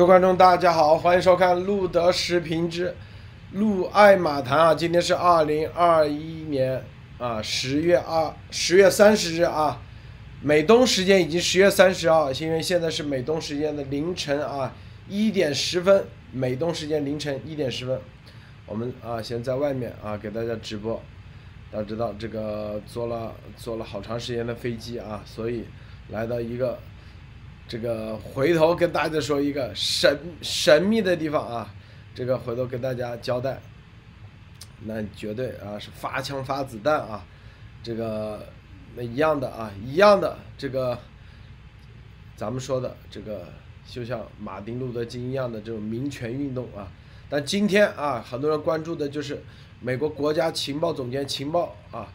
各位观众，大家好，欢迎收看路德视频之路爱马谈啊！今天是二零二一年啊十月二十月三十日啊，美东时间已经十月三十号，因为现在是美东时间的凌晨啊一点十分，美东时间凌晨一点十分，我们啊先在外面啊给大家直播。大家知道这个坐了坐了好长时间的飞机啊，所以来到一个。这个回头跟大家说一个神神秘的地方啊，这个回头跟大家交代，那绝对啊是发枪发子弹啊，这个那一样的啊一样的这个，咱们说的这个就像马丁路德金一样的这种民权运动啊，但今天啊很多人关注的就是美国国家情报总监情报啊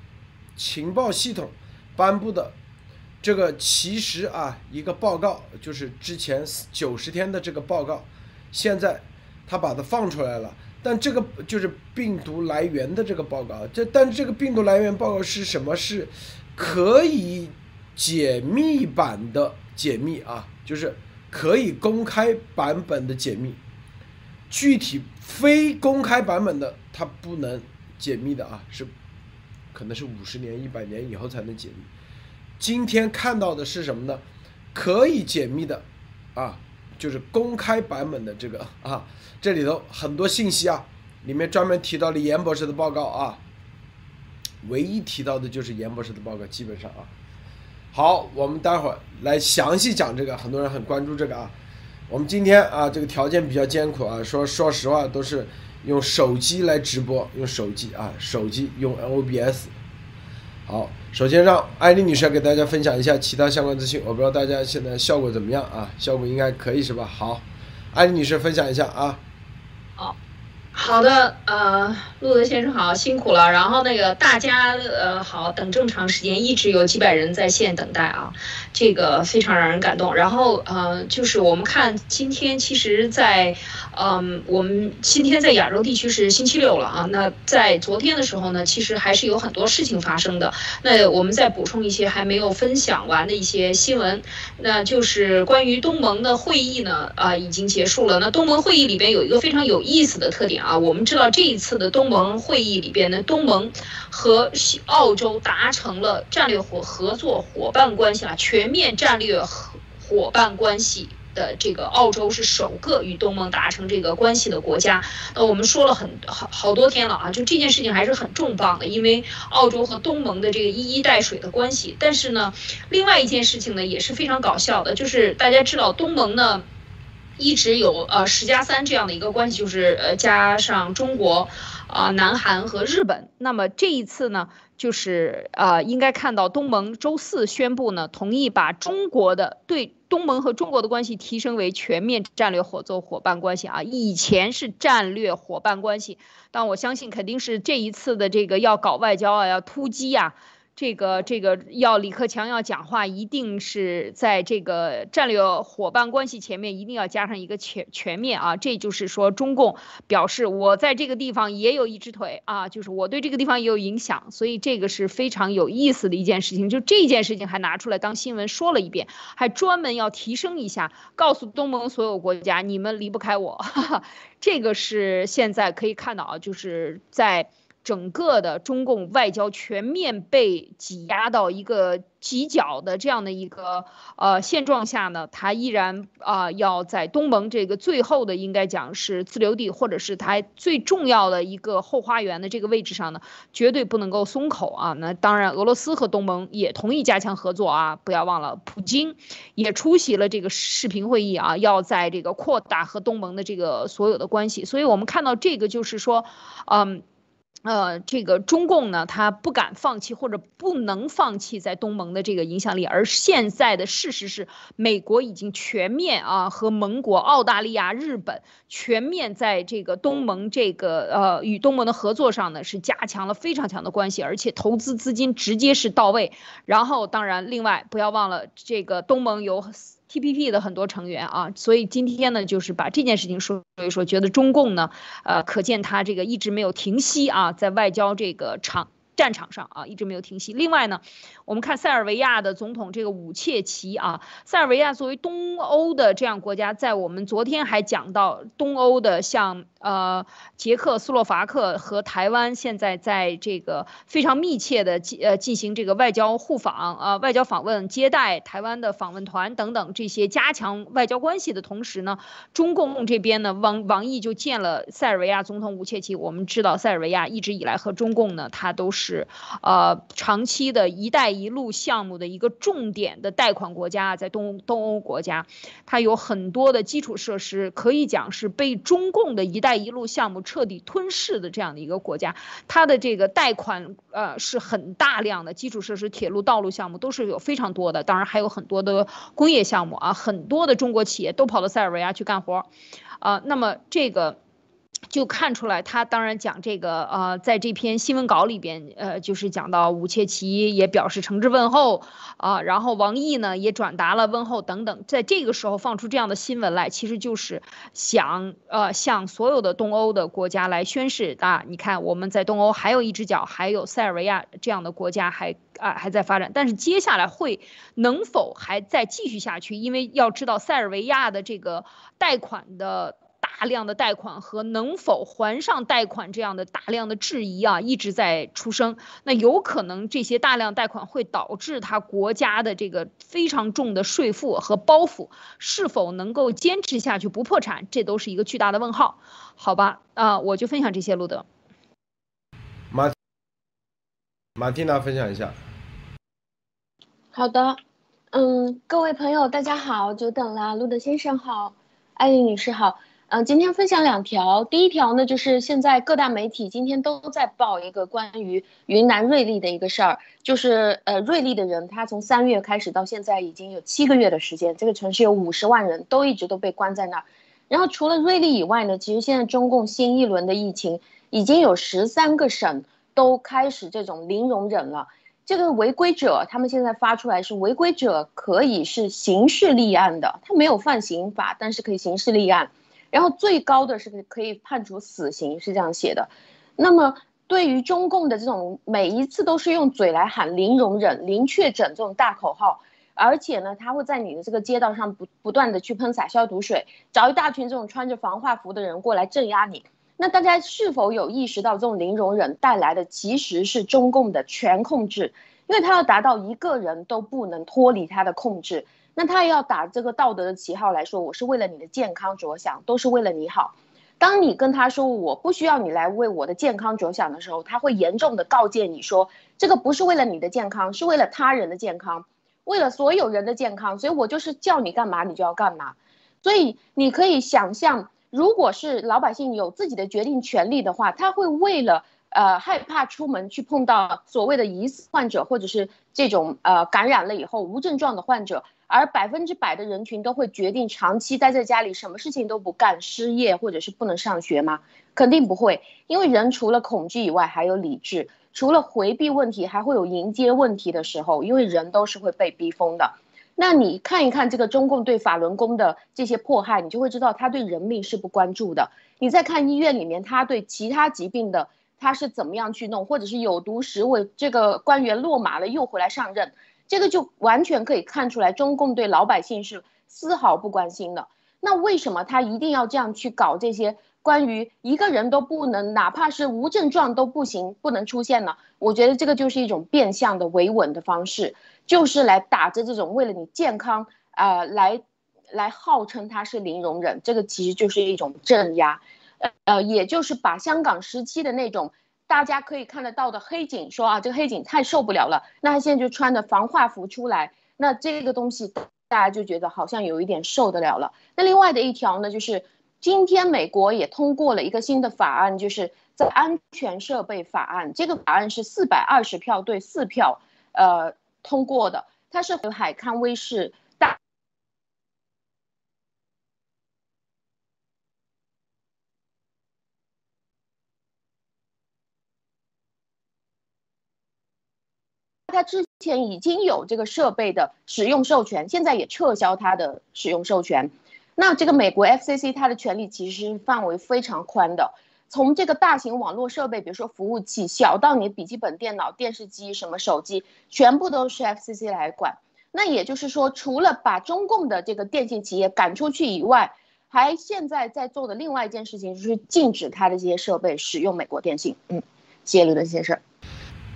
情报系统颁布的。这个其实啊，一个报告就是之前九十天的这个报告，现在他把它放出来了。但这个就是病毒来源的这个报告，这但这个病毒来源报告是什么？是可以解密版的解密啊，就是可以公开版本的解密。具体非公开版本的，它不能解密的啊，是可能是五十年、一百年以后才能解密。今天看到的是什么呢？可以解密的，啊，就是公开版本的这个 啊，这里头很多信息啊，里面专门提到了严博士的报告啊，唯一提到的就是严博士的报告，基本上啊。好，我们待会儿来详细讲这个，很多人很关注这个啊。我们今天啊，这个条件比较艰苦啊，说说实话都是用手机来直播，用手机啊，手机用 OBS。好，首先让艾丽女士给大家分享一下其他相关资讯。我不知道大家现在效果怎么样啊？效果应该可以是吧？好，艾丽女士分享一下啊。好。好的，呃，路德先生好，辛苦了。然后那个大家，呃，好，等这么长时间，一直有几百人在线等待啊，这个非常让人感动。然后，呃，就是我们看今天，其实，在，嗯，我们今天在亚洲地区是星期六了啊。那在昨天的时候呢，其实还是有很多事情发生的。那我们再补充一些还没有分享完的一些新闻，那就是关于东盟的会议呢，啊，已经结束了。那东盟会议里边有一个非常有意思的特点。啊，我们知道这一次的东盟会议里边呢，东盟和澳洲达成了战略伙合作伙伴关系了，全面战略伙伙伴关系的这个澳洲是首个与东盟达成这个关系的国家。那我们说了很好好多天了啊，就这件事情还是很重磅的，因为澳洲和东盟的这个一衣带水的关系。但是呢，另外一件事情呢也是非常搞笑的，就是大家知道东盟呢。一直有呃十加三这样的一个关系，就是呃加上中国，啊南韩和日本。那么这一次呢，就是呃应该看到东盟周四宣布呢，同意把中国的对东盟和中国的关系提升为全面战略合作伙伴关系啊，以前是战略伙伴关系，但我相信肯定是这一次的这个要搞外交啊，要突击呀。这个这个要李克强要讲话，一定是在这个战略伙伴关系前面一定要加上一个全全面啊，这就是说中共表示我在这个地方也有一只腿啊，就是我对这个地方也有影响，所以这个是非常有意思的一件事情。就这件事情还拿出来当新闻说了一遍，还专门要提升一下，告诉东盟所有国家你们离不开我，这个是现在可以看到啊，就是在。整个的中共外交全面被挤压到一个极角的这样的一个呃现状下呢，他依然啊要在东盟这个最后的应该讲是自留地，或者是他最重要的一个后花园的这个位置上呢，绝对不能够松口啊。那当然，俄罗斯和东盟也同意加强合作啊，不要忘了，普京也出席了这个视频会议啊，要在这个扩大和东盟的这个所有的关系。所以我们看到这个就是说，嗯。呃，这个中共呢，他不敢放弃或者不能放弃在东盟的这个影响力，而现在的事实是，美国已经全面啊和盟国澳大利亚、日本全面在这个东盟这个呃与东盟的合作上呢是加强了非常强的关系，而且投资资金直接是到位。然后，当然，另外不要忘了这个东盟有。TPP 的很多成员啊，所以今天呢，就是把这件事情说一说，觉得中共呢，呃，可见他这个一直没有停息啊，在外交这个场战场上啊，一直没有停息。另外呢，我们看塞尔维亚的总统这个武切奇啊，塞尔维亚作为东欧的这样国家，在我们昨天还讲到东欧的像呃捷克斯洛伐克和台湾，现在在这个非常密切的进呃进行这个外交互访啊，外交访问接待台湾的访问团等等这些加强外交关系的同时呢，中共这边呢，王王毅就见了塞尔维亚总统武切奇。我们知道塞尔维亚一直以来和中共呢，它都是。是，呃，长期的一带一路项目的一个重点的贷款国家，在东东欧国家，它有很多的基础设施，可以讲是被中共的一带一路项目彻底吞噬的这样的一个国家。它的这个贷款，呃，是很大量的基础设施、铁路、道路项目都是有非常多的，当然还有很多的工业项目啊，很多的中国企业都跑到塞尔维亚去干活，啊，那么这个。就看出来，他当然讲这个，呃，在这篇新闻稿里边，呃，就是讲到武切奇也表示诚挚问候，啊，然后王毅呢也转达了问候等等，在这个时候放出这样的新闻来，其实就是想，呃，向所有的东欧的国家来宣示啊，你看我们在东欧还有一只脚，还有塞尔维亚这样的国家还啊还在发展，但是接下来会能否还再继续下去？因为要知道塞尔维亚的这个贷款的。大量的贷款和能否还上贷款这样的大量的质疑啊，一直在出生。那有可能这些大量贷款会导致他国家的这个非常重的税负和包袱是否能够坚持下去不破产，这都是一个巨大的问号。好吧，啊，我就分享这些，路德。马马蒂娜分享一下。好的，嗯，各位朋友大家好，久等了，路德先生好，艾丽女士好。嗯，今天分享两条。第一条呢，就是现在各大媒体今天都在报一个关于云南瑞丽的一个事儿，就是呃，瑞丽的人他从三月开始到现在已经有七个月的时间，这个城市有五十万人都一直都被关在那儿。然后除了瑞丽以外呢，其实现在中共新一轮的疫情已经有十三个省都开始这种零容忍了。这个违规者，他们现在发出来是违规者可以是刑事立案的，他没有犯刑法，但是可以刑事立案。然后最高的是可以判处死刑，是这样写的。那么对于中共的这种每一次都是用嘴来喊零容忍、零确诊这种大口号，而且呢，他会在你的这个街道上不不断的去喷洒消毒水，找一大群这种穿着防化服的人过来镇压你。那大家是否有意识到这种零容忍带来的其实是中共的全控制？因为他要达到一个人都不能脱离他的控制。那他要打这个道德的旗号来说，我是为了你的健康着想，都是为了你好。当你跟他说我不需要你来为我的健康着想的时候，他会严重的告诫你说，这个不是为了你的健康，是为了他人的健康，为了所有人的健康。所以我就是叫你干嘛，你就要干嘛。所以你可以想象，如果是老百姓有自己的决定权利的话，他会为了呃害怕出门去碰到所谓的疑似患者，或者是这种呃感染了以后无症状的患者。而百分之百的人群都会决定长期待在家里，什么事情都不干，失业或者是不能上学吗？肯定不会，因为人除了恐惧以外还有理智，除了回避问题，还会有迎接问题的时候，因为人都是会被逼疯的。那你看一看这个中共对法轮功的这些迫害，你就会知道他对人命是不关注的。你再看医院里面他对其他疾病的他是怎么样去弄，或者是有毒食物，这个官员落马了又回来上任。这个就完全可以看出来，中共对老百姓是丝毫不关心的。那为什么他一定要这样去搞这些关于一个人都不能，哪怕是无症状都不行，不能出现呢？我觉得这个就是一种变相的维稳的方式，就是来打着这种为了你健康啊，来来号称他是零容忍，这个其实就是一种镇压，呃呃，也就是把香港时期的那种。大家可以看得到的黑警说啊，这个黑警太受不了了，那他现在就穿着防化服出来，那这个东西大家就觉得好像有一点受得了了。那另外的一条呢，就是今天美国也通过了一个新的法案，就是在安全设备法案，这个法案是四百二十票对四票，呃通过的，它是和海康威视。他之前已经有这个设备的使用授权，现在也撤销他的使用授权。那这个美国 FCC 它的权利其实范围非常宽的，从这个大型网络设备，比如说服务器，小到你笔记本电脑、电视机、什么手机，全部都是 FCC 来管。那也就是说，除了把中共的这个电信企业赶出去以外，还现在在做的另外一件事情就是禁止它的这些设备使用美国电信。嗯，谢谢刘德先生。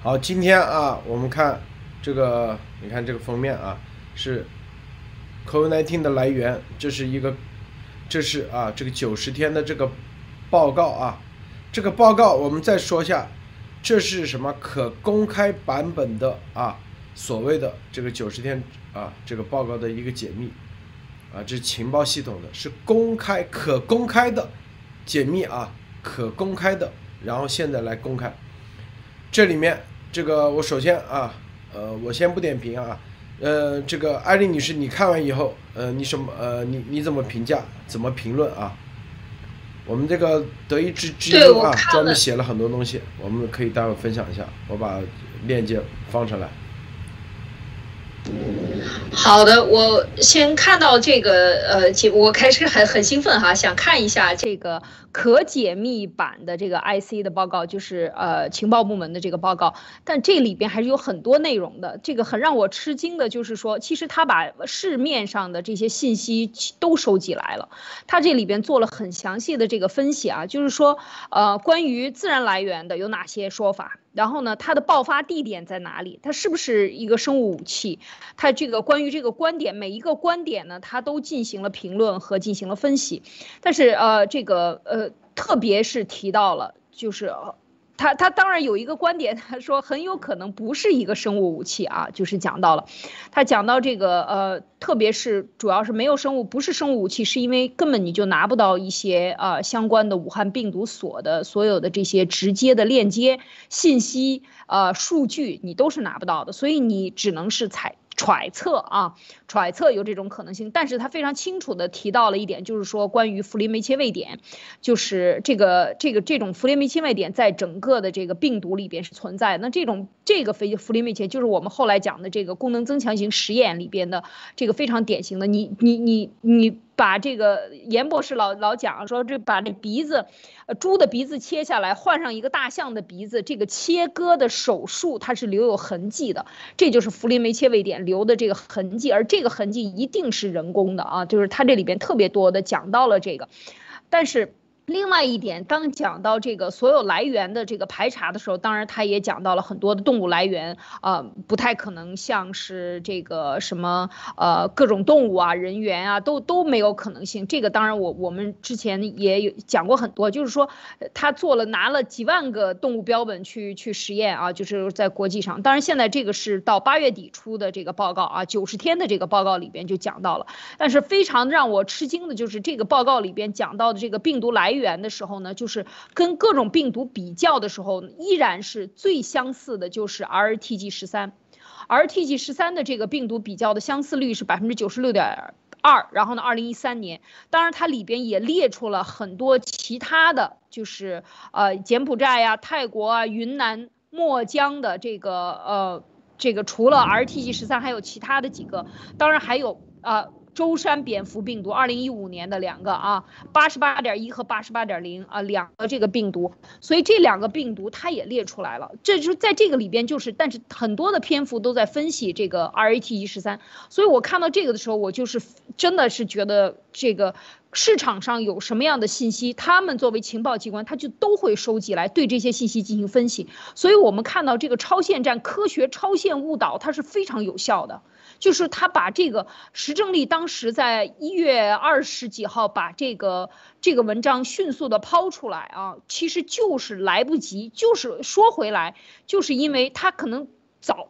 好，今天啊，我们看这个，你看这个封面啊，是 COVID-19 的来源，这是一个，这是啊，这个九十天的这个报告啊，这个报告我们再说一下，这是什么可公开版本的啊，所谓的这个九十天啊，这个报告的一个解密啊，这是情报系统的，是公开可公开的解密啊，可公开的，然后现在来公开。这里面，这个我首先啊，呃，我先不点评啊，呃，这个艾丽女士，你看完以后，呃，你什么，呃，你你怎么评价，怎么评论啊？我们这个德意志之音啊，专门写了很多东西，我们可以待会分享一下，我把链接放上来。好的，我先看到这个呃，我开始很很兴奋哈，想看一下这个可解密版的这个 IC 的报告，就是呃情报部门的这个报告。但这里边还是有很多内容的。这个很让我吃惊的就是说，其实他把市面上的这些信息都收集来了，他这里边做了很详细的这个分析啊，就是说呃关于自然来源的有哪些说法。然后呢，它的爆发地点在哪里？它是不是一个生物武器？它这个关于这个观点，每一个观点呢，它都进行了评论和进行了分析。但是呃，这个呃，特别是提到了就是。他他当然有一个观点，他说很有可能不是一个生物武器啊，就是讲到了，他讲到这个呃，特别是主要是没有生物，不是生物武器，是因为根本你就拿不到一些呃相关的武汉病毒所的所有的这些直接的链接信息呃数据，你都是拿不到的，所以你只能是采。揣测啊，揣测有这种可能性，但是他非常清楚的提到了一点，就是说关于弗林梅切位点，就是这个这个这种弗林梅切位点在整个的这个病毒里边是存在。那这种这个非弗林梅切就是我们后来讲的这个功能增强型实验里边的这个非常典型的，你你你你。把这个严博士老老讲说，这把这鼻子，呃，猪的鼻子切下来，换上一个大象的鼻子，这个切割的手术它是留有痕迹的，这就是弗林梅切位点留的这个痕迹，而这个痕迹一定是人工的啊，就是它这里边特别多的讲到了这个，但是。另外一点，当讲到这个所有来源的这个排查的时候，当然他也讲到了很多的动物来源，呃，不太可能像是这个什么呃各种动物啊、人员啊，都都没有可能性。这个当然我我们之前也有讲过很多，就是说他做了拿了几万个动物标本去去实验啊，就是在国际上。当然现在这个是到八月底出的这个报告啊，九十天的这个报告里边就讲到了。但是非常让我吃惊的就是这个报告里边讲到的这个病毒来源。源的时候呢，就是跟各种病毒比较的时候，依然是最相似的，就是 RTG 十三，RTG 十三的这个病毒比较的相似率是百分之九十六点二。然后呢，二零一三年，当然它里边也列出了很多其他的就是呃柬埔寨呀、泰国啊、云南、墨江的这个呃这个除了 RTG 十三，还有其他的几个，当然还有啊。舟山蝙蝠病毒，二零一五年的两个啊，八十八点一和八十八点零啊，两个这个病毒，所以这两个病毒它也列出来了。这就是在这个里边，就是但是很多的篇幅都在分析这个 R A T 一十三，所以我看到这个的时候，我就是真的是觉得这个市场上有什么样的信息，他们作为情报机关，他就都会收集来对这些信息进行分析。所以我们看到这个超限战、科学超限误导，它是非常有效的。就是他把这个石正丽当时在一月二十几号把这个这个文章迅速的抛出来啊，其实就是来不及，就是说回来，就是因为他可能早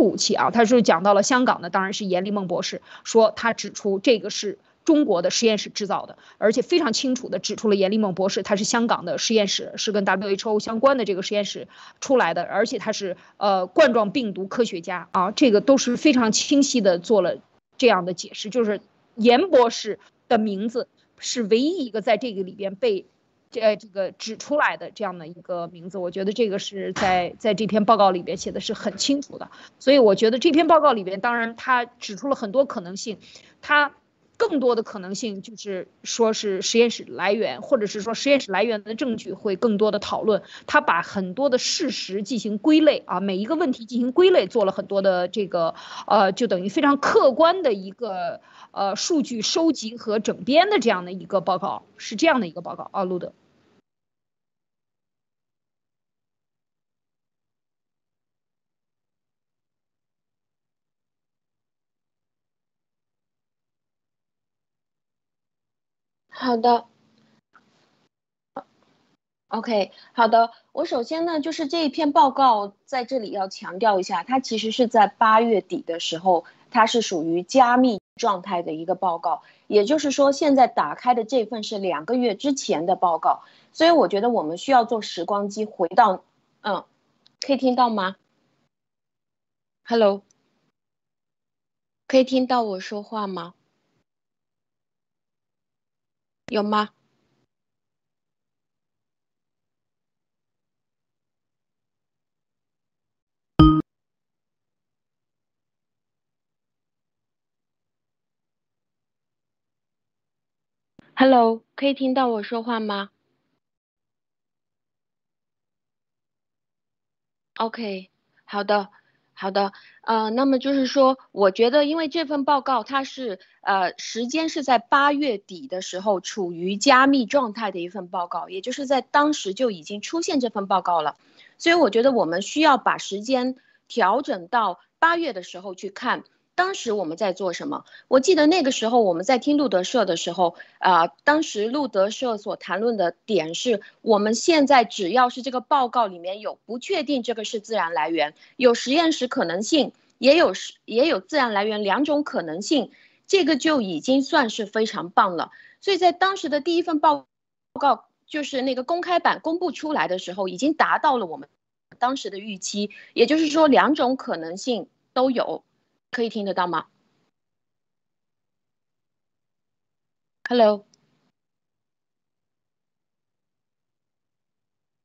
武器啊，他是讲到了香港的，当然是严立梦博士说他指出这个是。中国的实验室制造的，而且非常清楚的指出了严立梦博士他是香港的实验室，是跟 WHO 相关的这个实验室出来的，而且他是呃冠状病毒科学家啊，这个都是非常清晰的做了这样的解释，就是严博士的名字是唯一一个在这个里边被。这这个指出来的这样的一个名字，我觉得这个是在在这篇报告里边写的是很清楚的，所以我觉得这篇报告里边，当然他指出了很多可能性，他更多的可能性就是说是实验室来源，或者是说实验室来源的证据会更多的讨论，他把很多的事实进行归类啊，每一个问题进行归类，做了很多的这个呃，就等于非常客观的一个呃数据收集和整编的这样的一个报告，是这样的一个报告啊，路德。好的，OK，好的。我首先呢，就是这一篇报告在这里要强调一下，它其实是在八月底的时候，它是属于加密状态的一个报告。也就是说，现在打开的这份是两个月之前的报告，所以我觉得我们需要做时光机回到，嗯，可以听到吗？Hello，可以听到我说话吗？有吗？Hello，可以听到我说话吗？OK，好的。好的，呃，那么就是说，我觉得，因为这份报告它是，呃，时间是在八月底的时候，处于加密状态的一份报告，也就是在当时就已经出现这份报告了，所以我觉得我们需要把时间调整到八月的时候去看。当时我们在做什么？我记得那个时候我们在听路德社的时候，啊，当时路德社所谈论的点是，我们现在只要是这个报告里面有不确定这个是自然来源，有实验室可能性，也有是也有自然来源两种可能性，这个就已经算是非常棒了。所以在当时的第一份报告，就是那个公开版公布出来的时候，已经达到了我们当时的预期，也就是说两种可能性都有。可以听得到吗？Hello，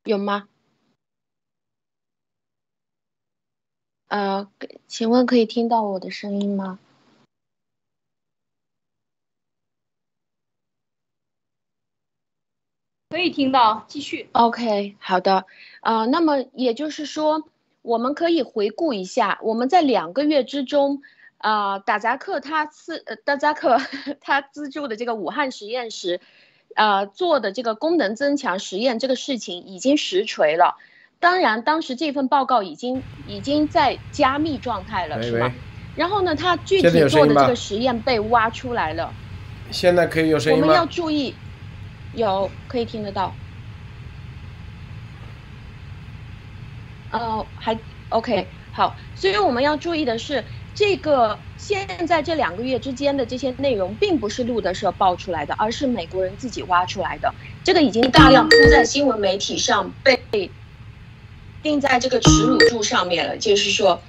有吗？呃，请问可以听到我的声音吗？可以听到，继续。OK，好的。呃，那么也就是说。我们可以回顾一下，我们在两个月之中，啊，达扎克他资呃，达扎克 他资助的这个武汉实验室，啊，做的这个功能增强实验这个事情已经实锤了。当然，当时这份报告已经已经在加密状态了，是吗？然后呢，他具体做的这个实验被挖出来了。现在可以有声音吗？我们要注意，有可以听得到。呃，还 OK，好，所以我们要注意的是，这个现在这两个月之间的这些内容，并不是路德社爆出来的，而是美国人自己挖出来的。这个已经大量铺在新闻媒体上，被钉在这个耻辱柱上面了。就是说，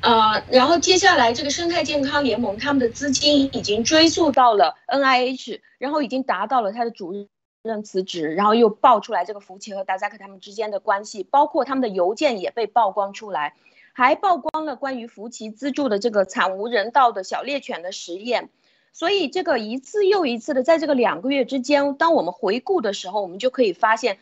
呃，然后接下来这个生态健康联盟他们的资金已经追溯到了 NIH，然后已经达到了他的主任。辞职，然后又爆出来这个福奇和达扎克他们之间的关系，包括他们的邮件也被曝光出来，还曝光了关于福奇资助的这个惨无人道的小猎犬的实验。所以这个一次又一次的在这个两个月之间，当我们回顾的时候，我们就可以发现，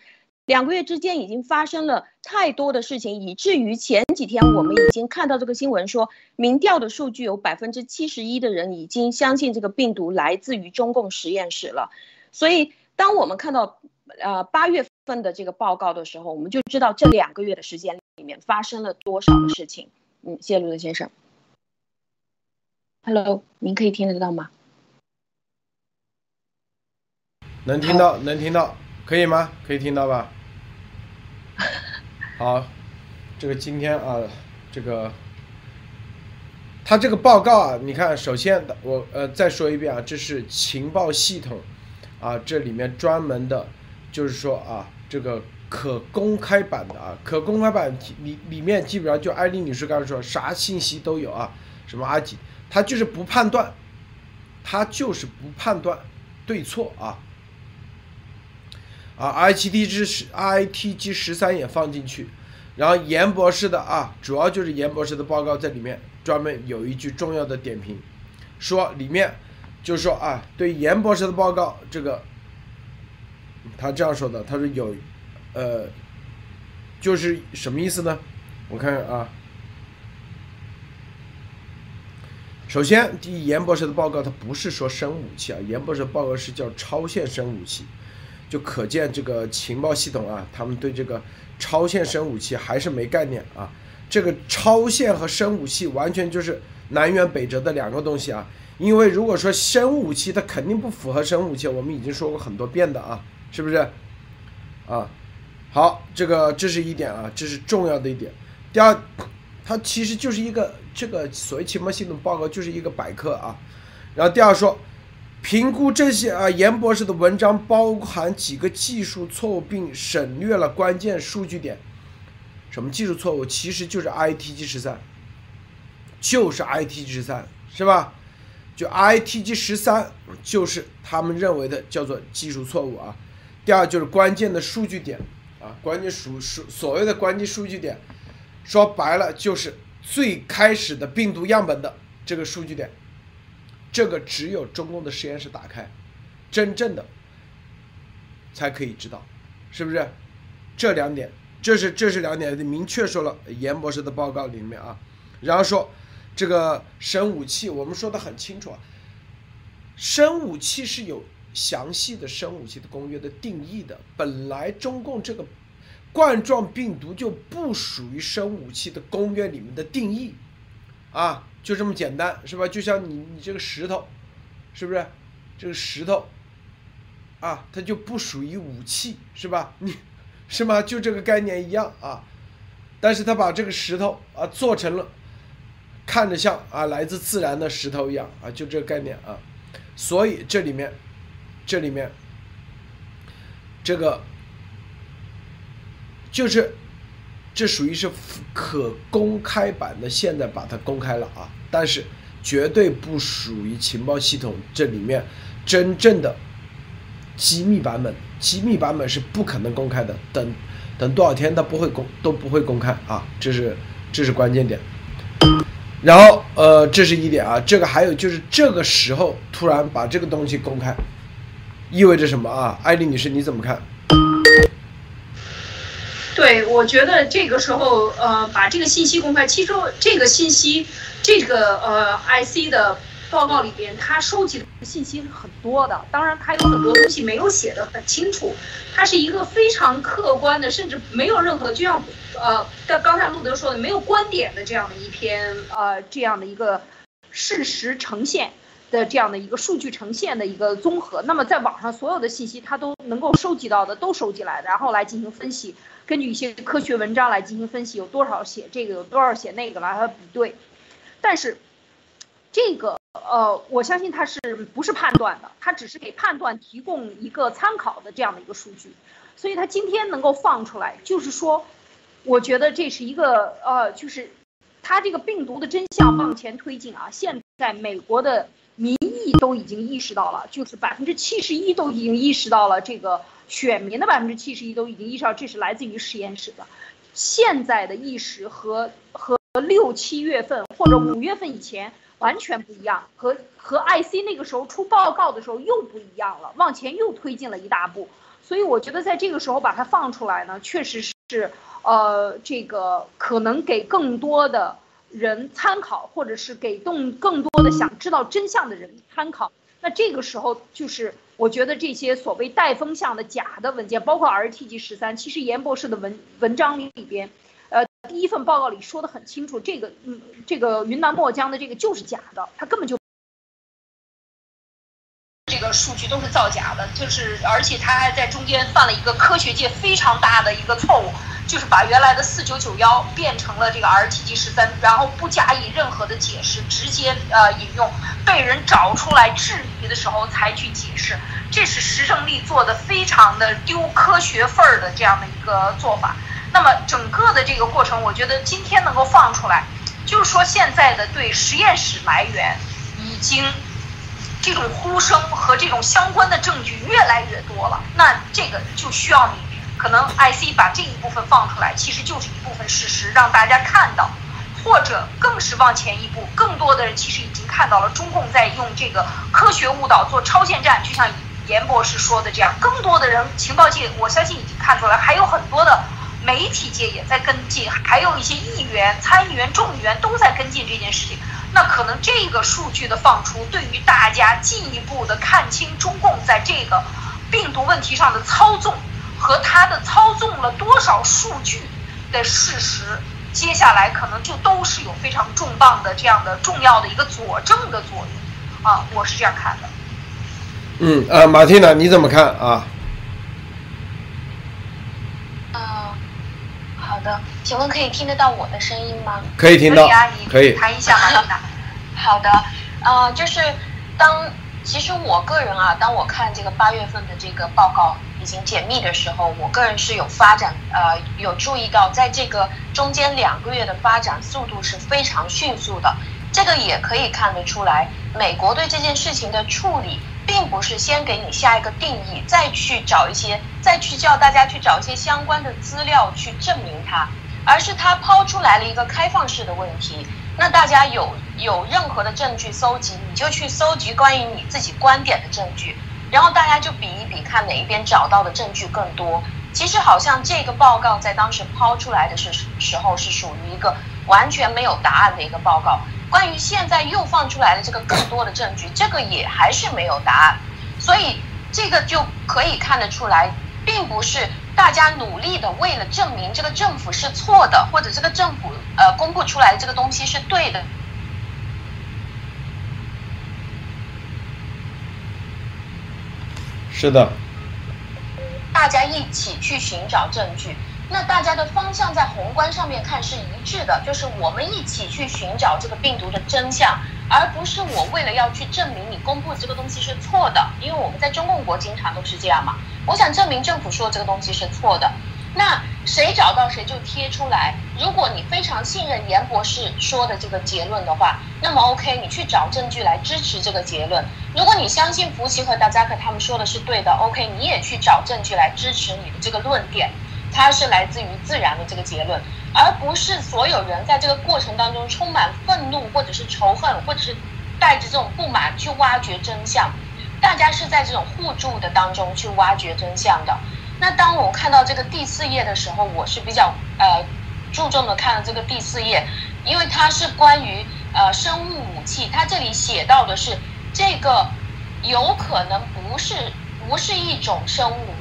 两个月之间已经发生了太多的事情，以至于前几天我们已经看到这个新闻说，民调的数据有百分之七十一的人已经相信这个病毒来自于中共实验室了，所以。当我们看到呃八月份的这个报告的时候，我们就知道这两个月的时间里面发生了多少的事情。嗯，谢谢卢德先生。Hello，您可以听得到吗？能听到，能听到，可以吗？可以听到吧？好，这个今天啊，这个他这个报告啊，你看，首先我呃再说一遍啊，这是情报系统啊，这里面专门的，就是说啊，这个可公开版的啊，可公开版里里面基本上就艾丽女士刚才说，啥信息都有啊，什么阿吉，他就是不判断，他就是不判断对错啊。啊，I T T 之十，I T G 十三也放进去，然后严博士的啊，主要就是严博士的报告在里面专门有一句重要的点评，说里面就是说啊，对严博士的报告这个，他这样说的，他说有，呃，就是什么意思呢？我看看啊，首先第一，严博士的报告他不是说生武器啊，严博士的报告是叫超限生武器。就可见这个情报系统啊，他们对这个超限生武器还是没概念啊。这个超限和生武器完全就是南辕北辙的两个东西啊。因为如果说生武器，它肯定不符合生武器，我们已经说过很多遍的啊，是不是？啊，好，这个这是一点啊，这是重要的一点。第二，它其实就是一个这个所谓情报系统报告就是一个百科啊。然后第二说。评估这些啊，严博士的文章包含几个技术错误，并省略了关键数据点。什么技术错误？其实就是 ITG 十三，就是 ITG 十三，是吧？就 ITG 十三就是他们认为的叫做技术错误啊。第二就是关键的数据点啊，关键数数所谓的关键数据点，说白了就是最开始的病毒样本的这个数据点。这个只有中共的实验室打开，真正的才可以知道，是不是？这两点，这是这是两点，明确说了严博士的报告里面啊。然后说这个生武器，我们说的很清楚啊，生武器是有详细的生武器的公约的定义的。本来中共这个冠状病毒就不属于生武器的公约里面的定义啊。就这么简单，是吧？就像你你这个石头，是不是？这个石头，啊，它就不属于武器，是吧？你，是吗？就这个概念一样啊。但是他把这个石头啊做成了，看着像啊来自自然的石头一样啊，就这个概念啊。所以这里面，这里面，这个，就是。这属于是可公开版的，现在把它公开了啊，但是绝对不属于情报系统这里面真正的机密版本，机密版本是不可能公开的，等等多少天它不会公都不会公开啊，这是这是关键点。然后呃，这是一点啊，这个还有就是这个时候突然把这个东西公开，意味着什么啊？艾丽女士你怎么看？对，我觉得这个时候，呃，把这个信息公开，其实这个信息，这个呃，IC 的报告里边，他收集的信息是很多的。当然，他有很多东西没有写的很清楚。它是一个非常客观的，甚至没有任何，就像呃，刚刚才路德说的，没有观点的这样的一篇呃，这样的一个事实呈现的这样的一个数据呈现的一个综合。那么，在网上所有的信息，他都能够收集到的都收集来，然后来进行分析。根据一些科学文章来进行分析，有多少写这个，有多少写那个来和比对，但是这个呃，我相信它是不是判断的，它只是给判断提供一个参考的这样的一个数据，所以它今天能够放出来，就是说，我觉得这是一个呃，就是它这个病毒的真相往前推进啊，现在美国的民意都已经意识到了，就是百分之七十一都已经意识到了这个。选民的百分之七十一都已经意识到这是来自于实验室的，现在的意识和和六七月份或者五月份以前完全不一样，和和 IC 那个时候出报告的时候又不一样了，往前又推进了一大步，所以我觉得在这个时候把它放出来呢，确实是呃这个可能给更多的人参考，或者是给动更多的想知道真相的人参考。那这个时候就是，我觉得这些所谓带风向的假的文件，包括 RTG 十三，其实严博士的文文章里里边，第一份报告里说的很清楚，这个嗯，这个云南墨江的这个就是假的，他根本就这个数据都是造假的，就是而且他还在中间犯了一个科学界非常大的一个错误。就是把原来的四九九幺变成了这个 RTG 十三，然后不加以任何的解释，直接呃引用，被人找出来质疑的时候才去解释，这是石正丽做的非常的丢科学份儿的这样的一个做法。那么整个的这个过程，我觉得今天能够放出来，就是说现在的对实验室来源已经这种呼声和这种相关的证据越来越多了，那这个就需要你。可能 IC 把这一部分放出来，其实就是一部分事实，让大家看到，或者更是往前一步，更多的人其实已经看到了中共在用这个科学误导做超限战，就像严博士说的这样，更多的人情报界我相信已经看出来，还有很多的媒体界也在跟进，还有一些议员、参议员、众议员都在跟进这件事情。那可能这个数据的放出，对于大家进一步的看清中共在这个病毒问题上的操纵。和他的操纵了多少数据的事实，接下来可能就都是有非常重磅的这样的重要的一个佐证的作用，啊，我是这样看的。嗯，呃，马蒂娜你怎么看啊？嗯，好的，请问可以听得到我的声音吗？可以听到，可以谈一下吗。好的，呃，就是当其实我个人啊，当我看这个八月份的这个报告。已经解密的时候，我个人是有发展，呃，有注意到，在这个中间两个月的发展速度是非常迅速的。这个也可以看得出来，美国对这件事情的处理，并不是先给你下一个定义，再去找一些，再去叫大家去找一些相关的资料去证明它，而是他抛出来了一个开放式的问题。那大家有有任何的证据搜集，你就去搜集关于你自己观点的证据。然后大家就比一比，看哪一边找到的证据更多。其实好像这个报告在当时抛出来的是时候，是属于一个完全没有答案的一个报告。关于现在又放出来的这个更多的证据，这个也还是没有答案。所以这个就可以看得出来，并不是大家努力的为了证明这个政府是错的，或者这个政府呃公布出来的这个东西是对的。是的，大家一起去寻找证据。那大家的方向在宏观上面看是一致的，就是我们一起去寻找这个病毒的真相，而不是我为了要去证明你公布这个东西是错的。因为我们在中共国经常都是这样嘛，我想证明政府说的这个东西是错的。那谁找到谁就贴出来。如果你非常信任严博士说的这个结论的话，那么 OK，你去找证据来支持这个结论。如果你相信福奇和达扎克他们说的是对的，OK，你也去找证据来支持你的这个论点，它是来自于自然的这个结论，而不是所有人在这个过程当中充满愤怒或者是仇恨，或者是带着这种不满去挖掘真相。大家是在这种互助的当中去挖掘真相的。那当我看到这个第四页的时候，我是比较呃注重的看了这个第四页，因为它是关于呃生物武器，它这里写到的是这个有可能不是不是一种生物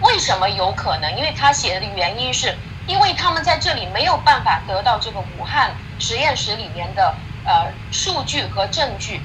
为什么有可能？因为他写的原因是，因为他们在这里没有办法得到这个武汉实验室里面的呃数据和证据，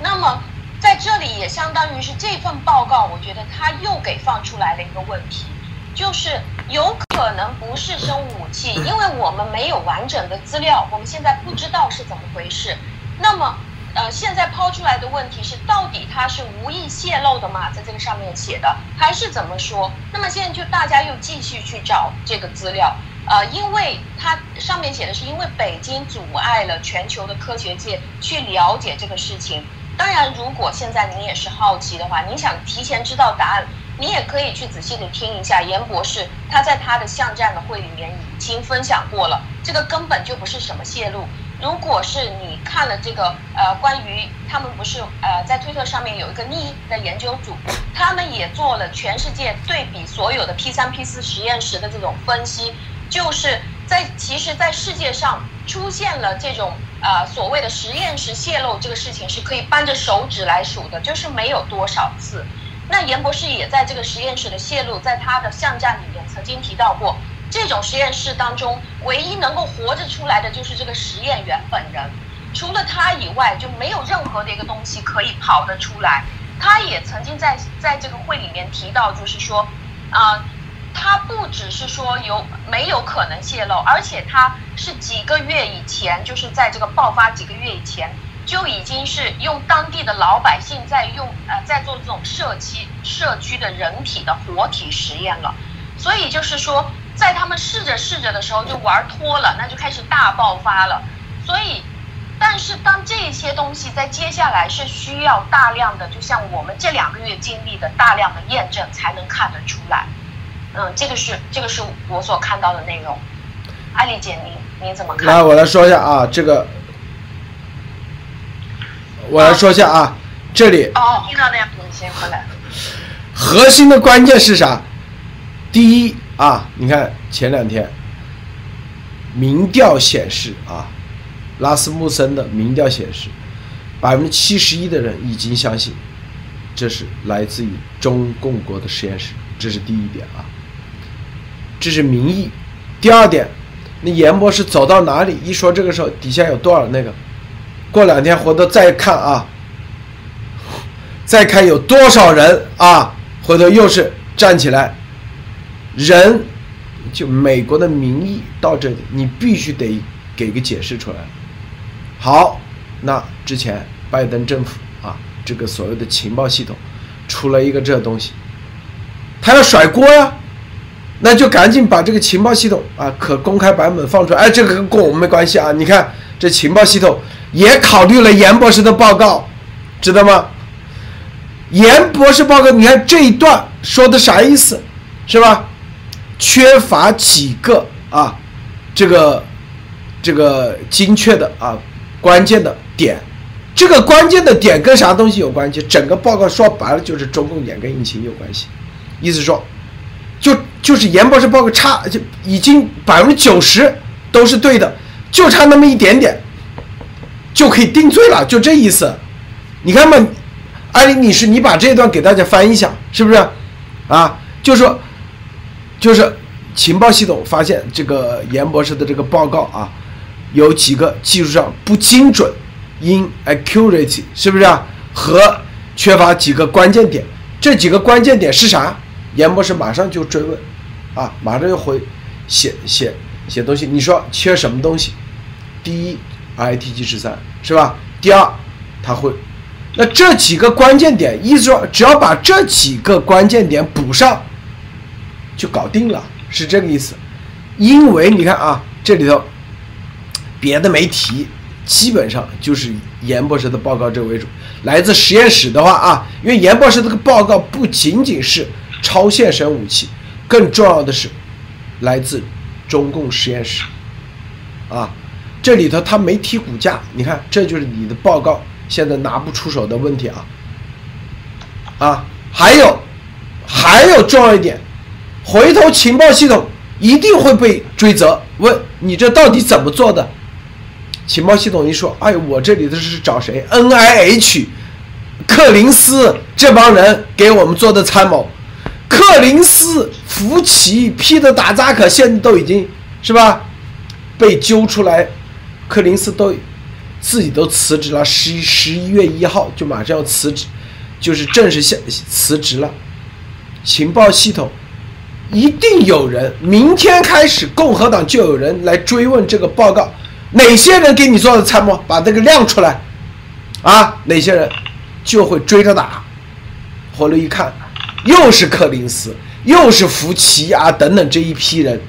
那么。在这里也相当于是这份报告，我觉得他又给放出来了一个问题，就是有可能不是生物武器，因为我们没有完整的资料，我们现在不知道是怎么回事。那么，呃，现在抛出来的问题是，到底它是无意泄露的吗？在这个上面写的，还是怎么说？那么现在就大家又继续去找这个资料，呃，因为它上面写的是因为北京阻碍了全球的科学界去了解这个事情。当然，如果现在您也是好奇的话，您想提前知道答案，你也可以去仔细的听一下严博士他在他的巷战的会里面已经分享过了，这个根本就不是什么泄露。如果是你看了这个呃，关于他们不是呃在推特上面有一个逆的研究组，他们也做了全世界对比所有的 P 三 P 四实验室的这种分析，就是在其实，在世界上出现了这种。啊，所谓的实验室泄露这个事情是可以扳着手指来数的，就是没有多少次。那严博士也在这个实验室的泄露，在他的相战里面曾经提到过，这种实验室当中唯一能够活着出来的就是这个实验员本人，除了他以外就没有任何的一个东西可以跑得出来。他也曾经在在这个会里面提到，就是说，啊。他不只是说有没有可能泄露，而且他是几个月以前，就是在这个爆发几个月以前，就已经是用当地的老百姓在用呃在做这种社区社区的人体的活体实验了。所以就是说，在他们试着试着的时候就玩脱了，那就开始大爆发了。所以，但是当这些东西在接下来是需要大量的，就像我们这两个月经历的大量的验证才能看得出来。嗯，这个是这个是我所看到的内容。艾丽姐，您您怎么看？来，我来说一下啊，这个，我来说一下啊，这里哦，听到的呀，你先回来。核心的关键是啥？第一啊，你看前两天民调显示啊，拉斯穆森的民调显示，百分之七十一的人已经相信这是来自于中共国的实验室，这是第一点啊。这是民意。第二点，那严博士走到哪里，一说这个时候底下有多少那个，过两天回头再看啊，再看有多少人啊，回头又是站起来。人就美国的民意到这里，你必须得给个解释出来。好，那之前拜登政府啊，这个所谓的情报系统出了一个这东西，他要甩锅呀，那就赶紧把这个情报系统啊可公开版本放出来。哎，这个跟我们没关系啊，你看这情报系统也考虑了严博士的报告，知道吗？严博士报告，你看这一段说的啥意思，是吧？缺乏几个啊，这个这个精确的啊关键的点，这个关键的点跟啥东西有关系？整个报告说白了就是中共眼跟疫情有关系，意思说，就就是严博士报告差就已经百分之九十都是对的，就差那么一点点，就可以定罪了，就这意思。你看嘛，艾琳女士，你把这段给大家翻译一下，是不是？啊，就说。就是情报系统发现这个严博士的这个报告啊，有几个技术上不精准，inaccuracy 是不是啊？和缺乏几个关键点，这几个关键点是啥？严博士马上就追问，啊，马上就回写写写东西。你说缺什么东西？第一，ITG 十三是吧？第二，他会，那这几个关键点，意思说只要把这几个关键点补上。就搞定了，是这个意思。因为你看啊，这里头别的没提，基本上就是严博士的报告这为主。来自实验室的话啊，因为严博士这个报告不仅仅是超现神武器，更重要的是来自中共实验室啊。这里头他没提股价，你看这就是你的报告现在拿不出手的问题啊。啊，还有还有重要一点。回头情报系统一定会被追责，问你这到底怎么做的？情报系统一说，哎，我这里的是找谁？N I H，克林斯这帮人给我们做的参谋，克林斯、福奇、皮特打扎克现在都已经是吧？被揪出来，克林斯都自己都辞职了，十一十一月一号就马上要辞职，就是正式下辞职了。情报系统。一定有人，明天开始，共和党就有人来追问这个报告，哪些人给你做的参谋，把这个亮出来，啊，哪些人就会追着打。回来一看，又是柯林斯，又是福奇啊等等这一批人，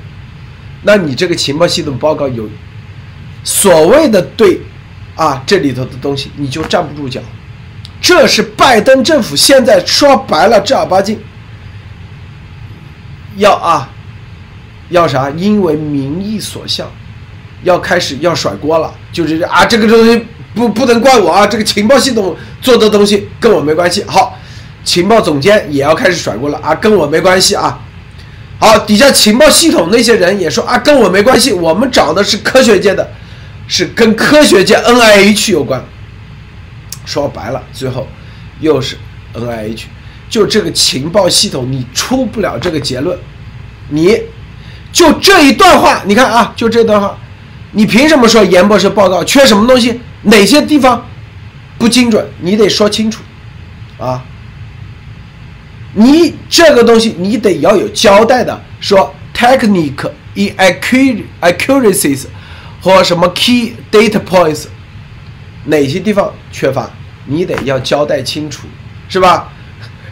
那你这个情报系统报告有所谓的对，啊，这里头的东西你就站不住脚。这是拜登政府现在说白了正儿八经。要啊，要啥？因为民意所向，要开始要甩锅了，就是啊，这个东西不不能怪我啊，这个情报系统做的东西跟我没关系。好，情报总监也要开始甩锅了啊，跟我没关系啊。好，底下情报系统那些人也说啊，跟我没关系，我们找的是科学界的，是跟科学界 N I H 有关。说白了，最后又是 N I H。就这个情报系统，你出不了这个结论，你就这一段话，你看啊，就这段话，你凭什么说严博士报告缺什么东西？哪些地方不精准？你得说清楚，啊，你这个东西你得要有交代的，说 technique in accuracies 或什么 key data points 哪些地方缺乏，你得要交代清楚，是吧？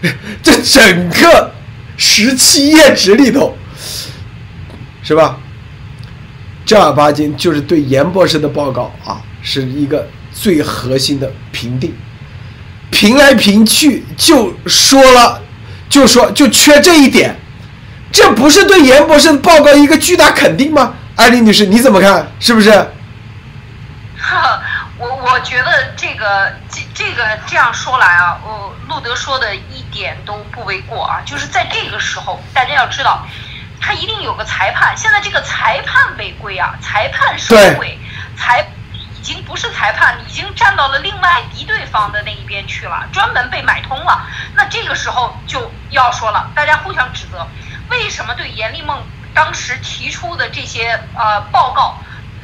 这整个十七页纸里头，是吧？正儿八经就是对严博士的报告啊，是一个最核心的评定，评来评去就说了，就说就缺这一点，这不是对严博士报告一个巨大肯定吗？艾丽女士，你怎么看？是不是？哈，我我觉得这个这个这样说来啊，呃路德说的一点都不为过啊，就是在这个时候，大家要知道，他一定有个裁判，现在这个裁判违规啊，裁判收贿，裁已经不是裁判，已经站到了另外敌对方的那一边去了，专门被买通了。那这个时候就要说了，大家互相指责，为什么对严立梦当时提出的这些呃报告？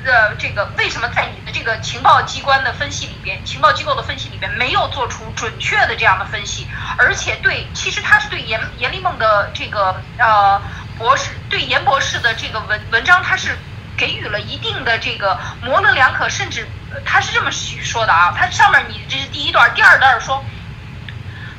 的，这个为什么在你的这个情报机关的分析里边，情报机构的分析里边没有做出准确的这样的分析，而且对，其实他是对严严立梦的这个呃博士，对严博士的这个文文章，他是给予了一定的这个模棱两可，甚至他是这么说的啊，他上面你这是第一段，第二段说，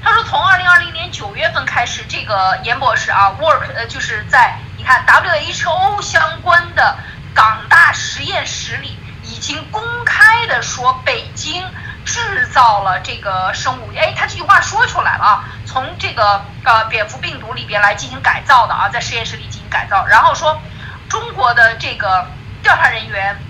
他说从二零二零年九月份开始，这个严博士啊，work 呃就是在你看 WHO 相关的。港大实验室里已经公开的说，北京制造了这个生物，哎，他这句话说出来了啊，从这个呃蝙蝠病毒里边来进行改造的啊，在实验室里进行改造，然后说中国的这个调查人员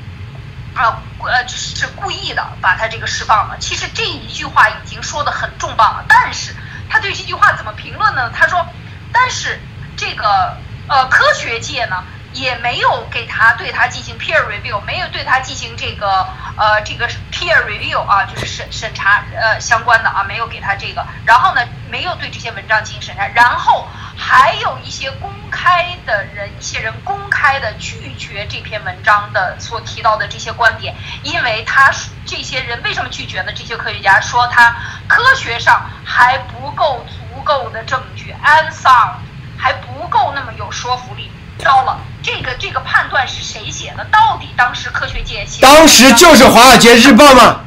啊呃是故意的把他这个释放了。其实这一句话已经说的很重磅了，但是他对这句话怎么评论呢？他说，但是这个呃科学界呢？也没有给他对他进行 peer review，没有对他进行这个呃这个 peer review 啊，就是审审查呃相关的啊，没有给他这个，然后呢没有对这些文章进行审查，然后还有一些公开的人，一些人公开的拒绝这篇文章的所提到的这些观点，因为他这些人为什么拒绝呢？这些科学家说他科学上还不够足够的证据，unsound 还不够那么有说服力。糟了，这个这个判断是谁写的？到底当时科学界写？当时就是《华尔街日报》嘛，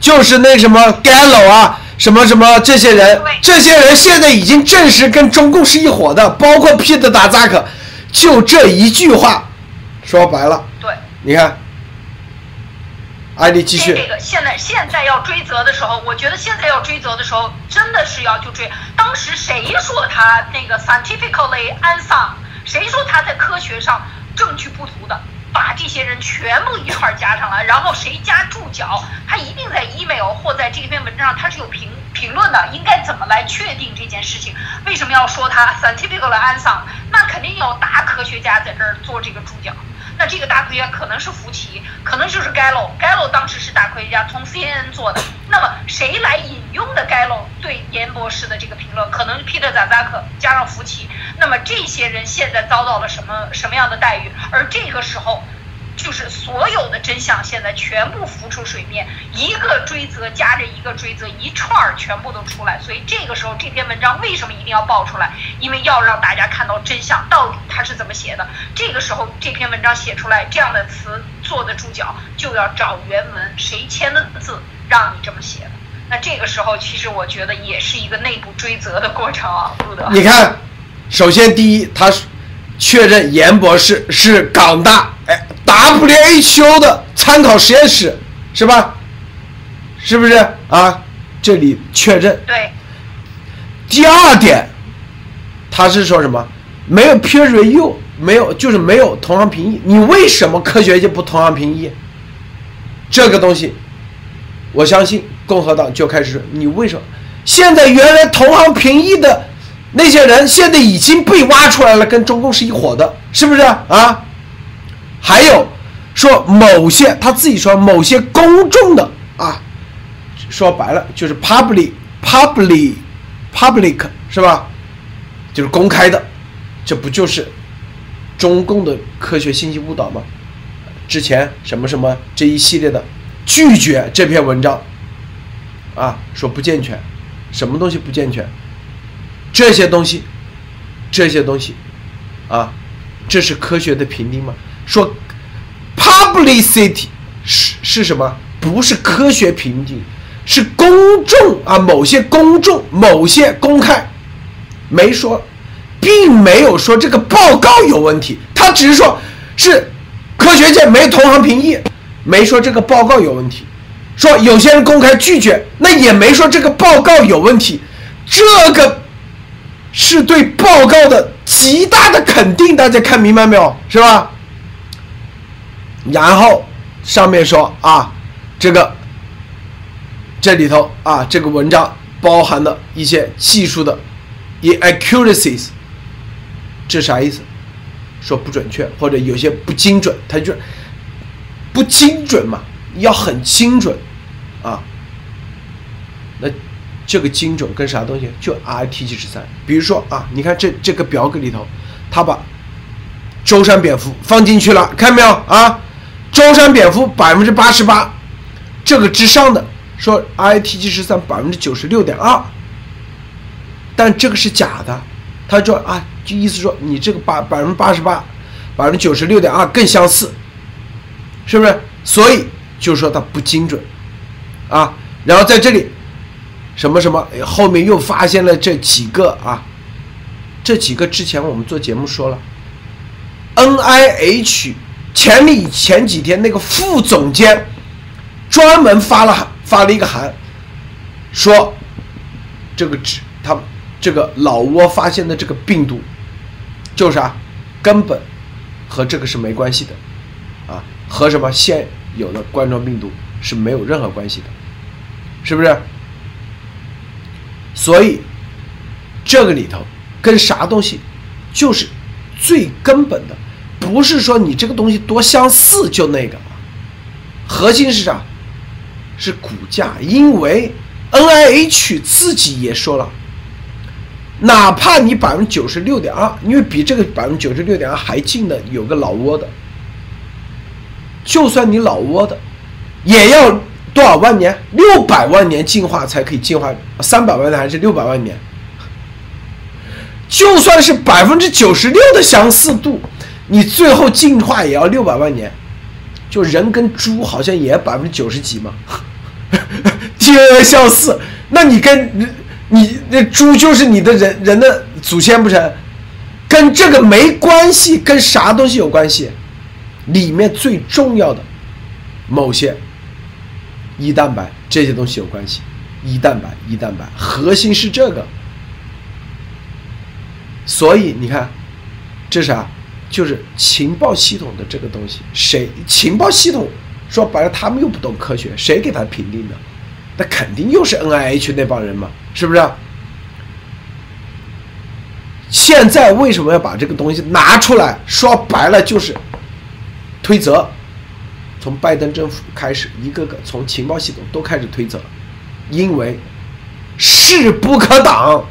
就是那什么 Gallo 啊，什么什么这些人，这些人现在已经证实跟中共是一伙的，包括皮特达扎克，就这一句话，说白了，对，你看，艾丽继续。这个现在现在要追责的时候，我觉得现在要追责的时候，真的是要就追。当时谁说他那个 scientifically unsound？谁说他在科学上证据不足的？把这些人全部一串加上来，然后谁加注脚，他一定在 email 或在这篇文章上他是有评评论的。应该怎么来确定这件事情？为什么要说他 scientifically answer？那肯定有大科学家在这儿做这个注脚。那这个大科学家可能是福奇，可能就是 Gallo，Gallo 当时是大科学家，从 CNN 做的。那么谁来引用的 Gallo 对严博士的这个评论？可能 Peter Zazak 加上福奇。那么这些人现在遭到了什么什么样的待遇？而这个时候。就是所有的真相现在全部浮出水面，一个追责加着一个追责，一串儿全部都出来。所以这个时候这篇文章为什么一定要爆出来？因为要让大家看到真相到底他是怎么写的。这个时候这篇文章写出来这样的词做的注脚，就要找原文谁签的字让你这么写的。那这个时候其实我觉得也是一个内部追责的过程啊，你看，首先第一，他确认严博士是港大。哎，WHO 的参考实验室是吧？是不是啊？这里确认。对。第二点，他是说什么？没有 peer review，没有，就是没有同行评议。你为什么科学界不同行评议？这个东西，我相信共和党就开始说，你为什么？现在原来同行评议的那些人，现在已经被挖出来了，跟中共是一伙的，是不是啊？还有说某些他自己说某些公众的啊，说白了就是 public public public 是吧？就是公开的，这不就是中共的科学信息误导吗？之前什么什么这一系列的拒绝这篇文章啊，说不健全，什么东西不健全？这些东西，这些东西，啊，这是科学的评定吗？说 publicity 是是什么？不是科学评定，是公众啊，某些公众，某些公开，没说，并没有说这个报告有问题，他只是说是科学界没同行评议，没说这个报告有问题。说有些人公开拒绝，那也没说这个报告有问题，这个是对报告的极大的肯定，大家看明白没有？是吧？然后上面说啊，这个这里头啊，这个文章包含的一些技术的 inaccuracies，这啥意思？说不准确或者有些不精准，它就不精准嘛。要很精准，啊，那这个精准跟啥东西？就 RT 七十三。比如说啊，你看这这个表格里头，他把舟山蝙蝠放进去了，看到没有啊？舟山蝙蝠百分之八十八，这个之上的说 RT 七十三百分之九十六点二，但这个是假的。他说啊，就意思说你这个八百分之八十八，百分之九十六点二更相似，是不是？所以。就说它不精准，啊，然后在这里，什么什么后面又发现了这几个啊，这几个之前我们做节目说了，N I H 前里前几天那个副总监专门发了发了一个函，说这个指他这个老挝发现的这个病毒，就是啊，根本和这个是没关系的，啊，和什么现。有的冠状病毒是没有任何关系的，是不是？所以这个里头跟啥东西就是最根本的，不是说你这个东西多相似就那个，核心是啥？是股价，因为 N I H 自己也说了，哪怕你百分之九十六点二，因为比这个百分之九十六点二还近的有个老挝的。就算你老挝的，也要多少万年？六百万年进化才可以进化，三百万年还是六百万年？就算是百分之九十六的相似度，你最后进化也要六百万年。就人跟猪好像也百分之九十几嘛，DNA 相似，那你跟你那猪就是你的人人的祖先不成？跟这个没关系，跟啥东西有关系？里面最重要的某些胰蛋白这些东西有关系，胰蛋白、胰蛋白核心是这个，所以你看，这啥？就是情报系统的这个东西，谁情报系统说白了，他们又不懂科学，谁给他评定的？那肯定又是 N I H 那帮人嘛，是不是？现在为什么要把这个东西拿出来？说白了就是。推责，从拜登政府开始，一个个从情报系统都开始推责，因为势不可挡，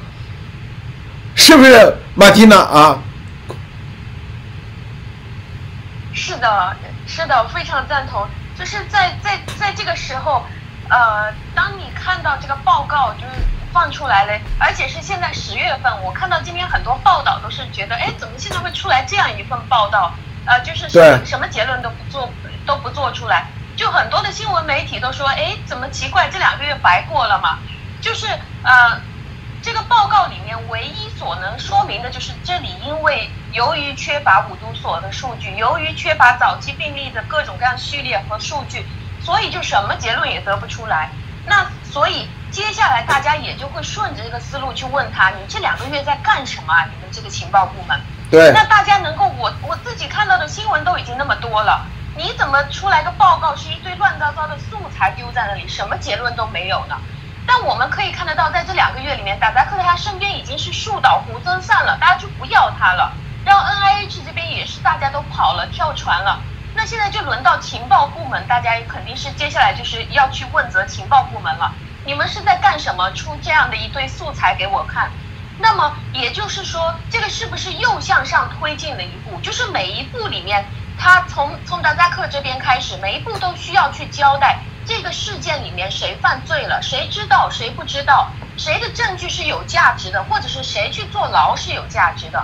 是不是，马蒂娜啊？是的，是的，非常赞同。就是在在在这个时候，呃，当你看到这个报告就是放出来了，而且是现在十月份，我看到今天很多报道都是觉得，哎，怎么现在会出来这样一份报道？呃，就是什么什么结论都不做，都不做出来，就很多的新闻媒体都说，哎，怎么奇怪，这两个月白过了嘛？就是呃，这个报告里面唯一所能说明的就是，这里因为由于缺乏五毒所的数据，由于缺乏早期病例的各种各样序列和数据，所以就什么结论也得不出来。那所以接下来大家也就会顺着这个思路去问他，你这两个月在干什么啊？你们这个情报部门？对那大家能够，我我自己看到的新闻都已经那么多了，你怎么出来个报告是一堆乱糟糟的素材丢在那里，什么结论都没有呢？但我们可以看得到，在这两个月里面，达达克他身边已经是树倒猢狲散了，大家就不要他了。然后 N I H 这边也是大家都跑了，跳船了。那现在就轮到情报部门，大家肯定是接下来就是要去问责情报部门了。你们是在干什么？出这样的一堆素材给我看？那么也就是说，这个是不是又向上推进了一步？就是每一步里面，他从从达扎克这边开始，每一步都需要去交代这个事件里面谁犯罪了，谁知道谁不知道，谁的证据是有价值的，或者是谁去坐牢是有价值的。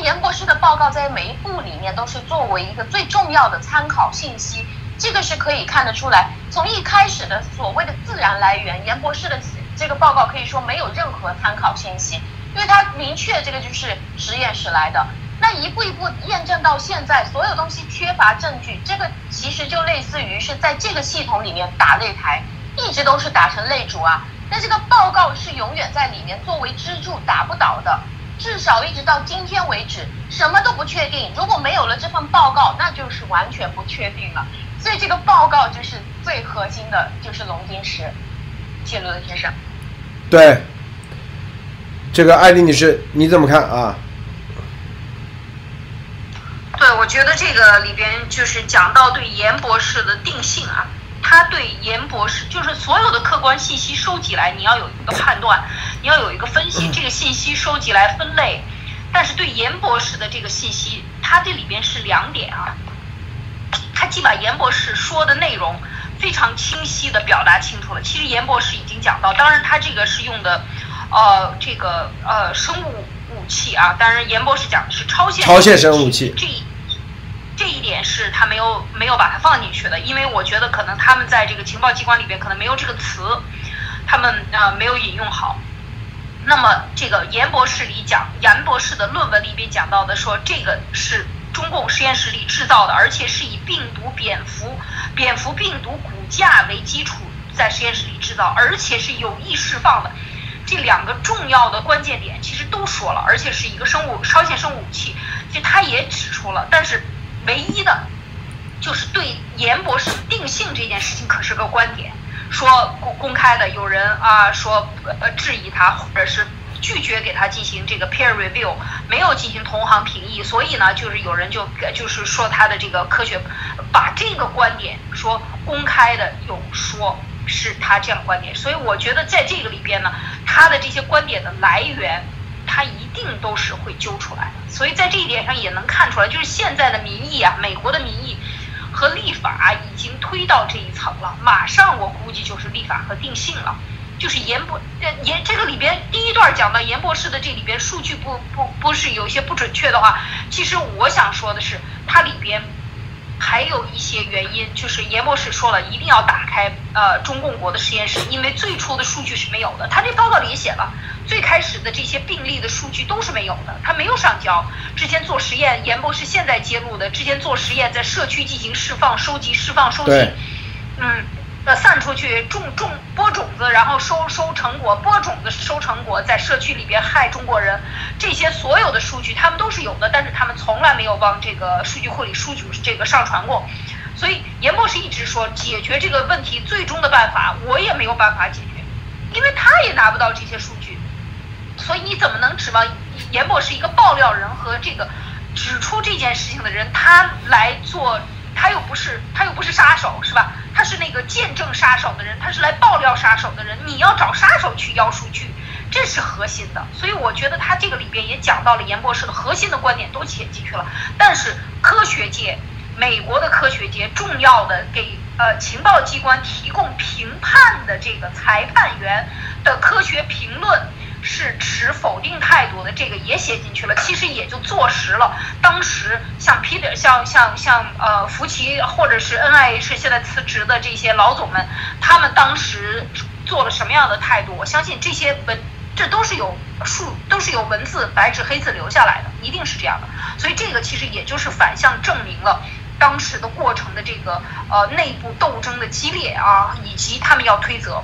严博士的报告在每一步里面都是作为一个最重要的参考信息，这个是可以看得出来。从一开始的所谓的自然来源，严博士的这个报告可以说没有任何参考信息，因为他明确这个就是实验室来的。那一步一步验证到现在，所有东西缺乏证据，这个其实就类似于是在这个系统里面打擂台，一直都是打成擂主啊。那这个报告是永远在里面作为支柱打不倒的，至少一直到今天为止，什么都不确定。如果没有了这份报告，那就是完全不确定了。所以这个报告就是最核心的，就是龙晶石。谢罗德先生。对，这个艾丽女士你怎么看啊？对，我觉得这个里边就是讲到对严博士的定性啊，他对严博士就是所有的客观信息收集来，你要有一个判断，你要有一个分析，这个信息收集来分类。但是对严博士的这个信息，他这里边是两点啊，他既把严博士说的内容非常清晰的表达清楚了。其实严博士已经讲到，当然他这个是用的，呃，这个呃生物武器啊，当然严博士讲的是超限超限生物武器这。这一点是他没有没有把它放进去的，因为我觉得可能他们在这个情报机关里边可能没有这个词，他们呃没有引用好。那么这个严博士里讲，严博士的论文里边讲到的说，这个是中共实验室里制造的，而且是以病毒蝙蝠蝙蝠病毒骨架为基础在实验室里制造，而且是有意释放的。这两个重要的关键点其实都说了，而且是一个生物超限生物武器，其实他也指出了，但是。唯一的，就是对严博士定性这件事情，可是个观点，说公公开的有人啊说呃质疑他，或者是拒绝给他进行这个 peer review，没有进行同行评议，所以呢，就是有人就就是说他的这个科学，把这个观点说公开的有说是他这样观点，所以我觉得在这个里边呢，他的这些观点的来源。他一定都是会揪出来的，所以在这一点上也能看出来，就是现在的民意啊，美国的民意和立法已经推到这一层了，马上我估计就是立法和定性了。就是严博，严这个里边第一段讲到严博士的这里边数据不不不是有些不准确的话，其实我想说的是，它里边还有一些原因，就是严博士说了一定要打开呃中共国的实验室，因为最初的数据是没有的，他这报告里也写了。最开始的这些病例的数据都是没有的，他没有上交。之前做实验，严博士现在揭露的，之前做实验在社区进行释放、收集、释放、收集，嗯，呃，散出去种种播种子，然后收收成果，播种子收成果，在社区里边害中国人，这些所有的数据他们都是有的，但是他们从来没有往这个数据库里数据这个上传过。所以严博士一直说，解决这个问题最终的办法，我也没有办法解决，因为他也拿不到这些数据。所以你怎么能指望严博士一个爆料人和这个指出这件事情的人，他来做，他又不是他又不是杀手，是吧？他是那个见证杀手的人，他是来爆料杀手的人。你要找杀手去要数据，这是核心的。所以我觉得他这个里边也讲到了严博士的核心的观点都写进去了。但是科学界，美国的科学界重要的给呃情报机关提供评判的这个裁判员的科学评论。是持否定态度的，这个也写进去了，其实也就坐实了。当时像皮特、像像像呃福奇，或者是 NIH 现在辞职的这些老总们，他们当时做了什么样的态度？我相信这些文，这都是有数，都是有文字白纸黑字留下来的，一定是这样的。所以这个其实也就是反向证明了当时的过程的这个呃内部斗争的激烈啊，以及他们要推责。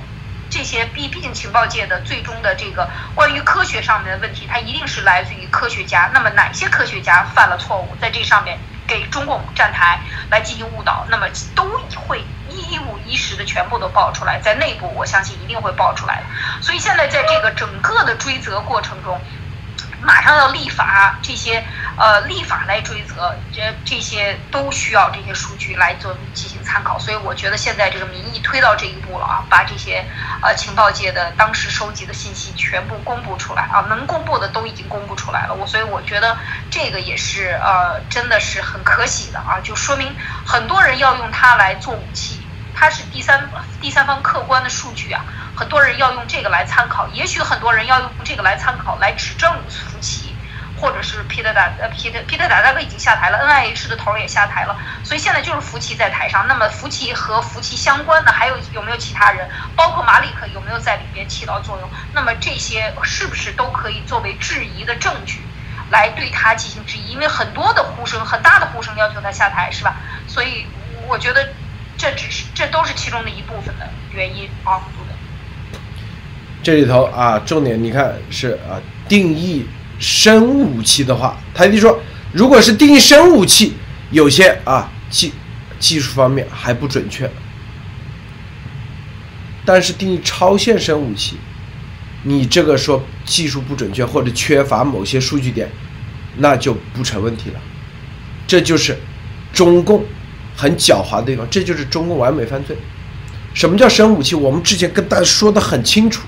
这些毕毕竟情报界的最终的这个关于科学上面的问题，它一定是来自于科学家。那么哪些科学家犯了错误，在这上面给中共站台来进行误导，那么都会一五一十的全部都爆出来，在内部我相信一定会爆出来的。所以现在在这个整个的追责过程中。马上要立法，这些呃立法来追责，这这些都需要这些数据来做进行参考。所以我觉得现在这个民意推到这一步了啊，把这些呃情报界的当时收集的信息全部公布出来啊，能公布的都已经公布出来了。我所以我觉得这个也是呃真的是很可喜的啊，就说明很多人要用它来做武器，它是第三第三方客观的数据啊。很多人要用这个来参考，也许很多人要用这个来参考来指证福奇，或者是皮特达呃皮特皮特达大哥已经下台了，NIH 的头儿也下台了，所以现在就是福奇在台上。那么福奇和福奇相关的还有有没有其他人？包括马里克有没有在里边起到作用？那么这些是不是都可以作为质疑的证据，来对他进行质疑？因为很多的呼声，很大的呼声要求他下台，是吧？所以我觉得这只是这都是其中的一部分的原因啊，对的。这里头啊，重点你看是啊，定义生物武器的话，他就说，如果是定义生物武器，有些啊技技术方面还不准确，但是定义超限生物武器，你这个说技术不准确或者缺乏某些数据点，那就不成问题了。这就是中共很狡猾的地方，这就是中共完美犯罪。什么叫生武器？我们之前跟大家说的很清楚，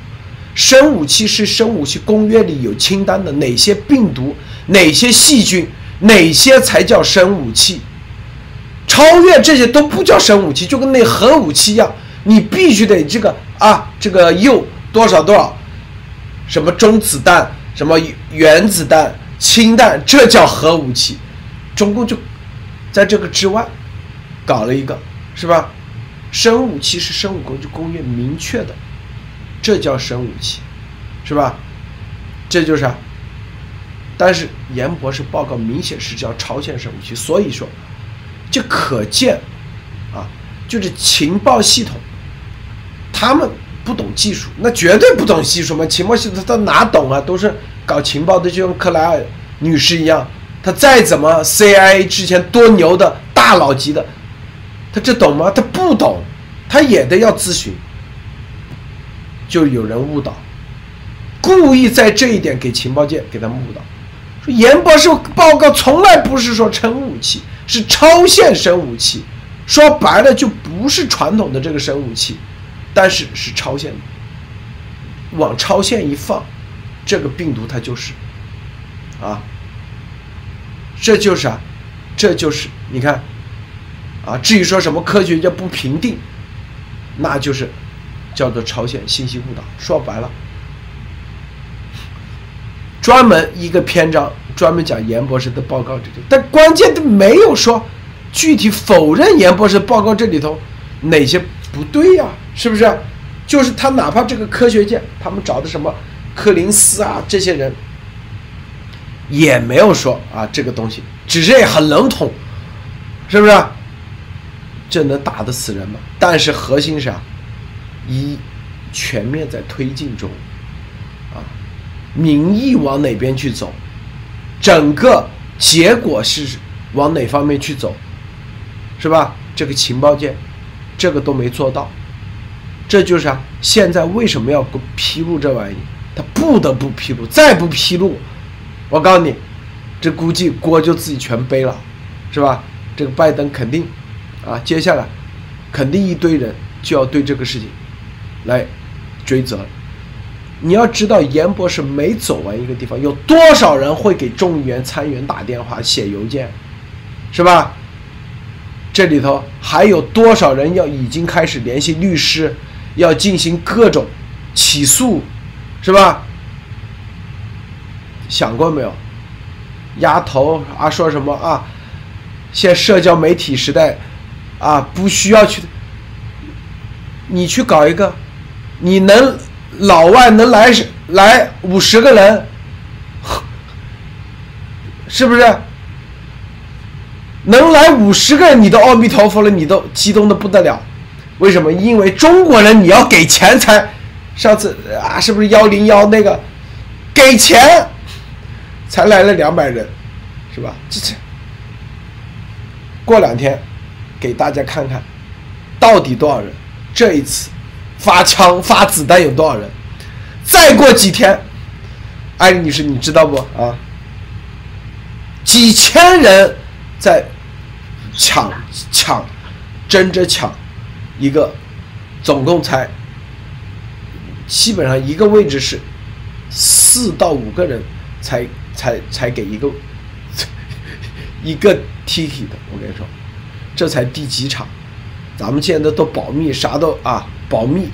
生武器是生武器公约里有清单的，哪些病毒、哪些细菌、哪些才叫生武器。超越这些都不叫生武器，就跟那核武器一样，你必须得这个啊，这个铀多少多少，什么中子弹、什么原子弹、氢弹，这叫核武器。中共就在这个之外搞了一个，是吧？生武器是生物工具公约明确的，这叫生武器，是吧？这就是啊。但是严博士报告明显是叫超限生武器，所以说，这可见啊，就是情报系统，他们不懂技术，那绝对不懂技术嘛。情报系统他哪懂啊？都是搞情报的，就像克莱尔女士一样。他再怎么 CIA 之前多牛的大佬级的，他这懂吗？他不懂，他也得要咨询。就有人误导，故意在这一点给情报界给他误导，说严博士报告从来不是说生武器，是超限生武器，说白了就不是传统的这个生武器，但是是超限的，往超限一放，这个病毒它就是，啊。这就是啊，这就是你看，啊，至于说什么科学家不评定，那就是叫做朝鲜信息误导。说白了，专门一个篇章专门讲严博士的报告这里，但关键的没有说具体否认严博士报告这里头哪些不对呀？是不是？就是他哪怕这个科学界他们找的什么柯林斯啊这些人。也没有说啊，这个东西只是很笼统，是不是？这能打得死人吗？但是核心是啊，一全面在推进中，啊，民意往哪边去走，整个结果是往哪方面去走，是吧？这个情报界这个都没做到，这就是啊，现在为什么要披露这玩意？他不得不披露，再不披露。我告诉你，这估计锅就自己全背了，是吧？这个拜登肯定，啊，接下来肯定一堆人就要对这个事情来追责。你要知道，严博士每走完一个地方，有多少人会给众议员、参议员打电话、写邮件，是吧？这里头还有多少人要已经开始联系律师，要进行各种起诉，是吧？想过没有？丫头啊，说什么啊？现社交媒体时代，啊，不需要去。你去搞一个，你能老外能来来五十个人，是不是？能来五十个人，你都阿弥陀佛了，你都激动的不得了。为什么？因为中国人你要给钱才。上次啊，是不是幺零幺那个给钱？才来了两百人，是吧？这这，过两天给大家看看，到底多少人？这一次发枪发子弹有多少人？再过几天，艾丽女士，你知道不啊？几千人在抢抢，争着抢一个，总共才基本上一个位置是四到五个人才。才才给一个 一个 T T 的，我跟你说，这才第几场？咱们现在都保密，啥都啊保密。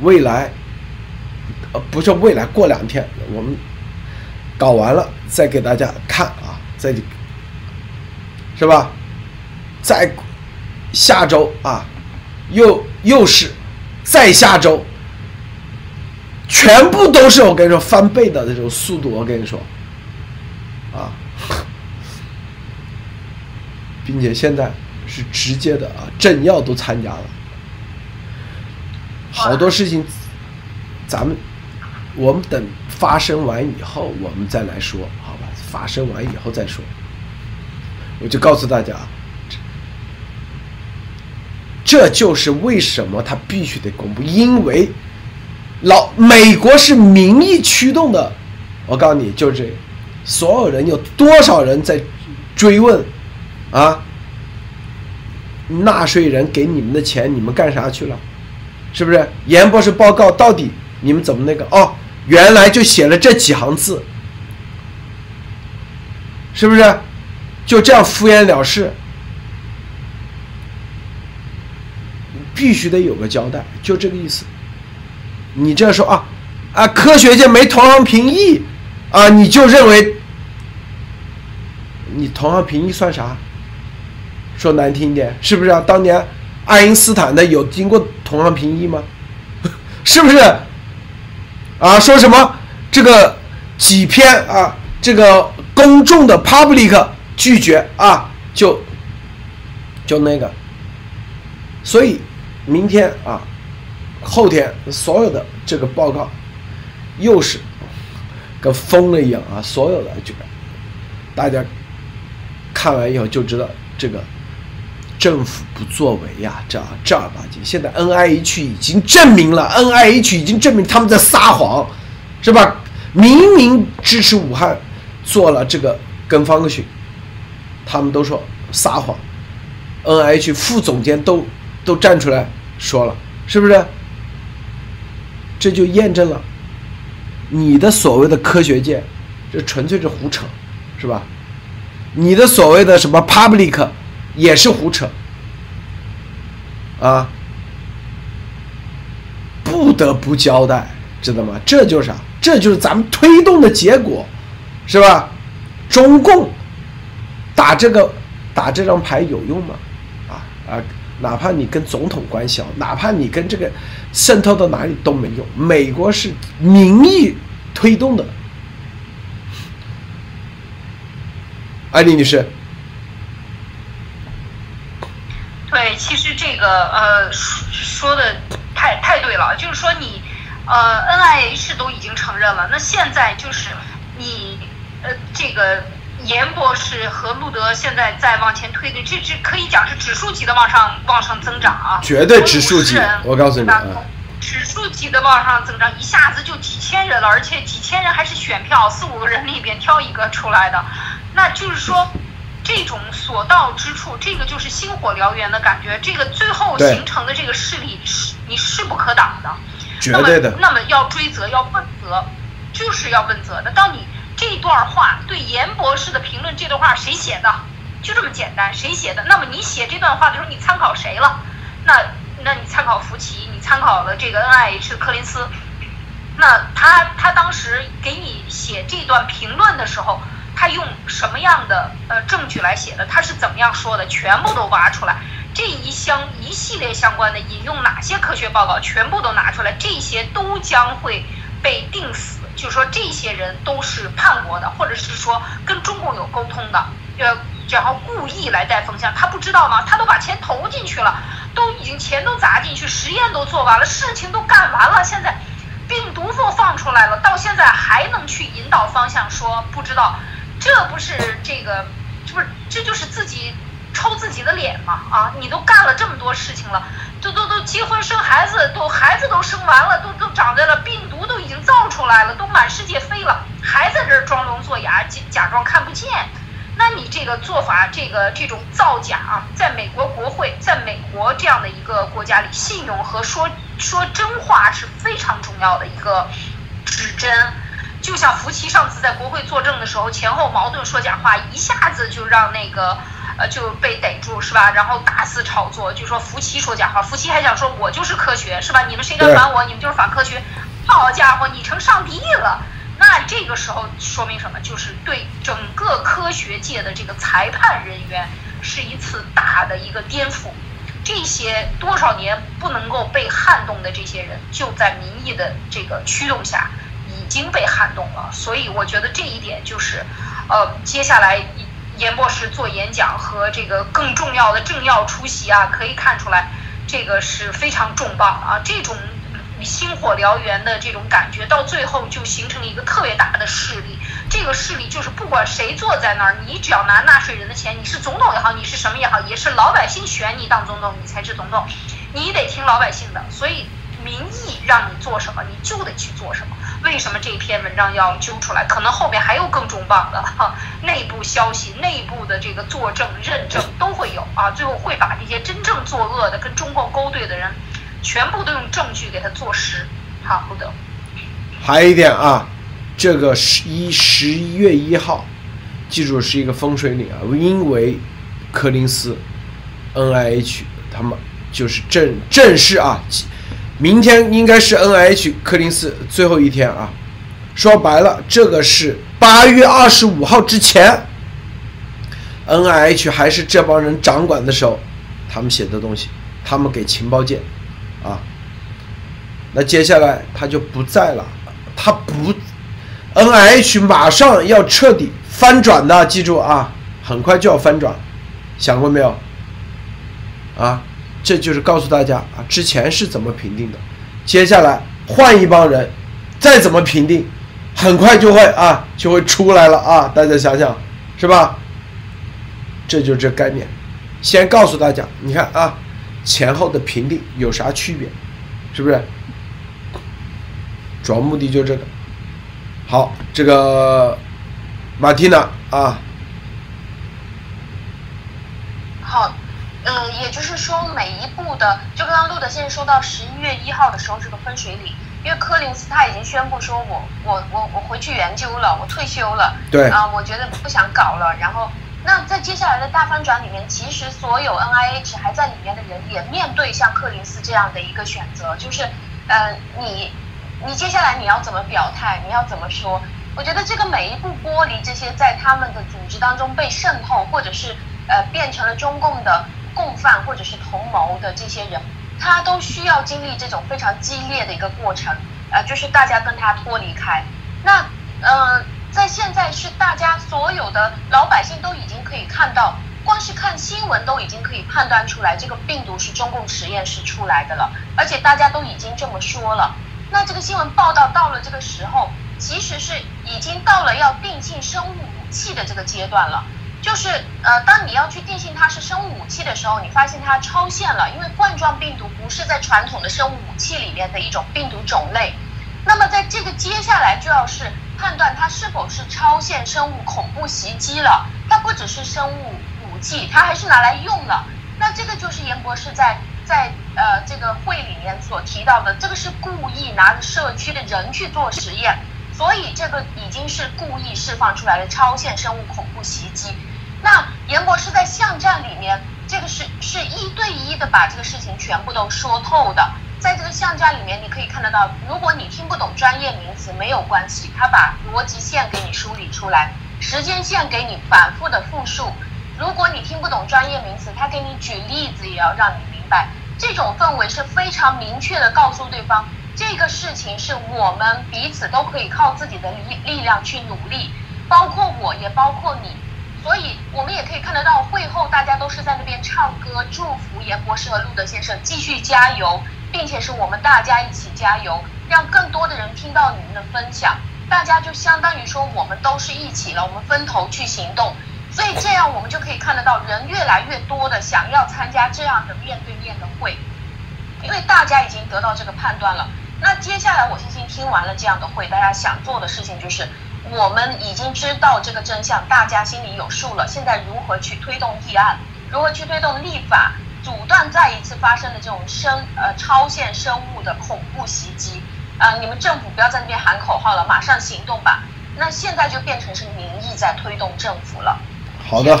未来，呃，不是未来，过两天我们搞完了再给大家看啊，再是吧？再下周啊，又又是再下周，全部都是我跟你说翻倍的这种速度，我跟你说啊，并且现在是直接的啊，政要都参加了。好多事情，咱们我们等发生完以后，我们再来说，好吧？发生完以后再说。我就告诉大家，这就是为什么他必须得公布，因为老美国是民意驱动的。我告诉你，就这，所有人有多少人在追问啊？纳税人给你们的钱，你们干啥去了？是不是严博士报告到底你们怎么那个？哦，原来就写了这几行字，是不是？就这样敷衍了事？必须得有个交代，就这个意思。你这样说啊啊，科学界没同行评议啊，你就认为你同行评议算啥？说难听一点，是不是啊？当年。爱因斯坦的有经过同行评议吗？是不是？啊，说什么这个几篇啊，这个公众的 public 拒绝啊，就就那个，所以明天啊，后天所有的这个报告又是跟疯了一样啊，所有的这个大家看完以后就知道这个。政府不作为呀，这正儿八经。现在 N I H 已经证明了，N I H 已经证明他们在撒谎，是吧？明明支持武汉做了这个跟方克逊，他们都说撒谎。N I H 副总监都都站出来说了，是不是？这就验证了你的所谓的科学界，这纯粹是胡扯，是吧？你的所谓的什么 public？也是胡扯，啊，不得不交代，知道吗？这就是啥？这就是咱们推动的结果，是吧？中共打这个打这张牌有用吗？啊啊，哪怕你跟总统关系好，哪怕你跟这个渗透到哪里都没用。美国是民意推动的，艾丽女士。对，其实这个呃说的太太对了，就是说你呃 N I H 都已经承认了，那现在就是你呃这个严博士和路德现在在往前推的，这这可以讲是指数级的往上往上增长啊，绝对指数级，我告诉你啊，指数级的往上增长，一下子就几千人了，而且几千人还是选票，四五个人里边挑一个出来的，那就是说。这种所到之处，这个就是星火燎原的感觉。这个最后形成的这个势力是你势不可挡的，绝对的。那么要追责，要问责，就是要问责的。当你这段话对严博士的评论，这段话谁写的？就这么简单，谁写的？那么你写这段话的时候，你参考谁了？那那你参考福奇，你参考了这个 N I H 的柯林斯。那他他当时给你写这段评论的时候。他用什么样的呃证据来写的？他是怎么样说的？全部都挖出来，这一相一系列相关的引用哪些科学报告，全部都拿出来，这些都将会被定死。就是说，这些人都是叛国的，或者是说跟中共有沟通的，呃，然后故意来带风向。他不知道吗？他都把钱投进去了，都已经钱都砸进去，实验都做完了，事情都干完了，现在病毒都放出来了，到现在还能去引导方向，说不知道。这不是这个，这不是这就是自己抽自己的脸吗？啊，你都干了这么多事情了，都都都结婚生孩子，都孩子都生完了，都都长在了，病毒都已经造出来了，都满世界飞了，还在这儿装聋作哑，假假装看不见。那你这个做法，这个这种造假啊，在美国国会，在美国这样的一个国家里，信用和说说真话是非常重要的一个指针。就像福奇上次在国会作证的时候，前后矛盾说假话，一下子就让那个呃就被逮住是吧？然后大肆炒作，就说福奇说假话，福奇还想说我就是科学是吧？你们谁敢反我，你们就是反科学。好家伙，你成上帝了！那这个时候说明什么？就是对整个科学界的这个裁判人员是一次大的一个颠覆。这些多少年不能够被撼动的这些人，就在民意的这个驱动下，已已经被撼动了。所以我觉得这一点就是，呃，接下来严博士做演讲和这个更重要的政要出席啊，可以看出来，这个是非常重磅啊，这种。星火燎原的这种感觉，到最后就形成了一个特别大的势力。这个势力就是不管谁坐在那儿，你只要拿纳税人的钱，你是总统也好，你是什么也好，也是老百姓选你当总统，你才是总统，你得听老百姓的。所以民意让你做什么，你就得去做什么。为什么这篇文章要揪出来？可能后面还有更重磅的哈，内部消息、内部的这个作证认证都会有啊。最后会把这些真正作恶的、跟中共勾兑的人。全部都用证据给他坐实，好，不得。还有一点啊，这个十一十一月一号，记住是一个风水岭啊，因为柯林斯 N I H 他们就是正正式啊，明天应该是 N I H 柯林斯最后一天啊。说白了，这个是八月二十五号之前，N I H 还是这帮人掌管的时候，他们写的东西，他们给情报界。啊，那接下来他就不在了，他不，N I H 马上要彻底翻转的，记住啊，很快就要翻转，想过没有？啊，这就是告诉大家啊，之前是怎么评定的，接下来换一帮人，再怎么评定，很快就会啊，就会出来了啊，大家想想，是吧？这就是这概念，先告诉大家，你看啊。前后的评定有啥区别？是不是？主要目的就这个。好，这个马蒂娜啊。好，嗯，也就是说，每一步的，就刚刚路德先生说到十一月一号的时候，这个分水岭，因为柯林斯他已经宣布说，我我我我回去研究了，我退休了。对。啊，我觉得不想搞了，然后。那在接下来的大翻转里面，其实所有 N I H 还在里面的人也面对像柯林斯这样的一个选择，就是，呃，你，你接下来你要怎么表态，你要怎么说？我觉得这个每一步剥离这些在他们的组织当中被渗透，或者是呃变成了中共的共犯或者是同谋的这些人，他都需要经历这种非常激烈的一个过程，呃，就是大家跟他脱离开。那，嗯。在现在是大家所有的老百姓都已经可以看到，光是看新闻都已经可以判断出来，这个病毒是中共实验室出来的了，而且大家都已经这么说了。那这个新闻报道到了这个时候，其实是已经到了要定性生物武器的这个阶段了。就是呃，当你要去定性它是生物武器的时候，你发现它超限了，因为冠状病毒不是在传统的生物武器里面的一种病毒种类。那么在这个接下来就要是。判断它是否是超限生物恐怖袭击了，它不只是生物武器，它还是拿来用了。那这个就是严博士在在呃这个会里面所提到的，这个是故意拿着社区的人去做实验，所以这个已经是故意释放出来的超限生物恐怖袭击。那严博士在巷战里面，这个是是一对一的把这个事情全部都说透的。在这个巷战里面，你可以看得到，如果你听不懂专业名词，没有关系，他把逻辑线给你梳理出来，时间线给你反复的复述。如果你听不懂专业名词，他给你举例子，也要让你明白。这种氛围是非常明确的告诉对方，这个事情是我们彼此都可以靠自己的力力量去努力，包括我也包括你。所以我们也可以看得到，会后大家都是在那边唱歌，祝福严博士和路德先生继续加油。并且是我们大家一起加油，让更多的人听到你们的分享，大家就相当于说我们都是一起了，我们分头去行动，所以这样我们就可以看得到人越来越多的想要参加这样的面对面的会，因为大家已经得到这个判断了。那接下来我相信听完了这样的会，大家想做的事情就是我们已经知道这个真相，大家心里有数了。现在如何去推动议案，如何去推动立法？阻断再一次发生的这种生呃超限生物的恐怖袭击，呃，你们政府不要在那边喊口号了，马上行动吧。那现在就变成是民意在推动政府了。好的，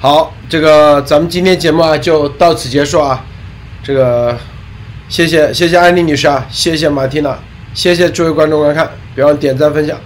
好，这个咱们今天节目啊就到此结束啊。这个谢谢谢谢安妮女士啊，谢谢马蒂娜，谢谢诸位观众观看，别忘点赞分享。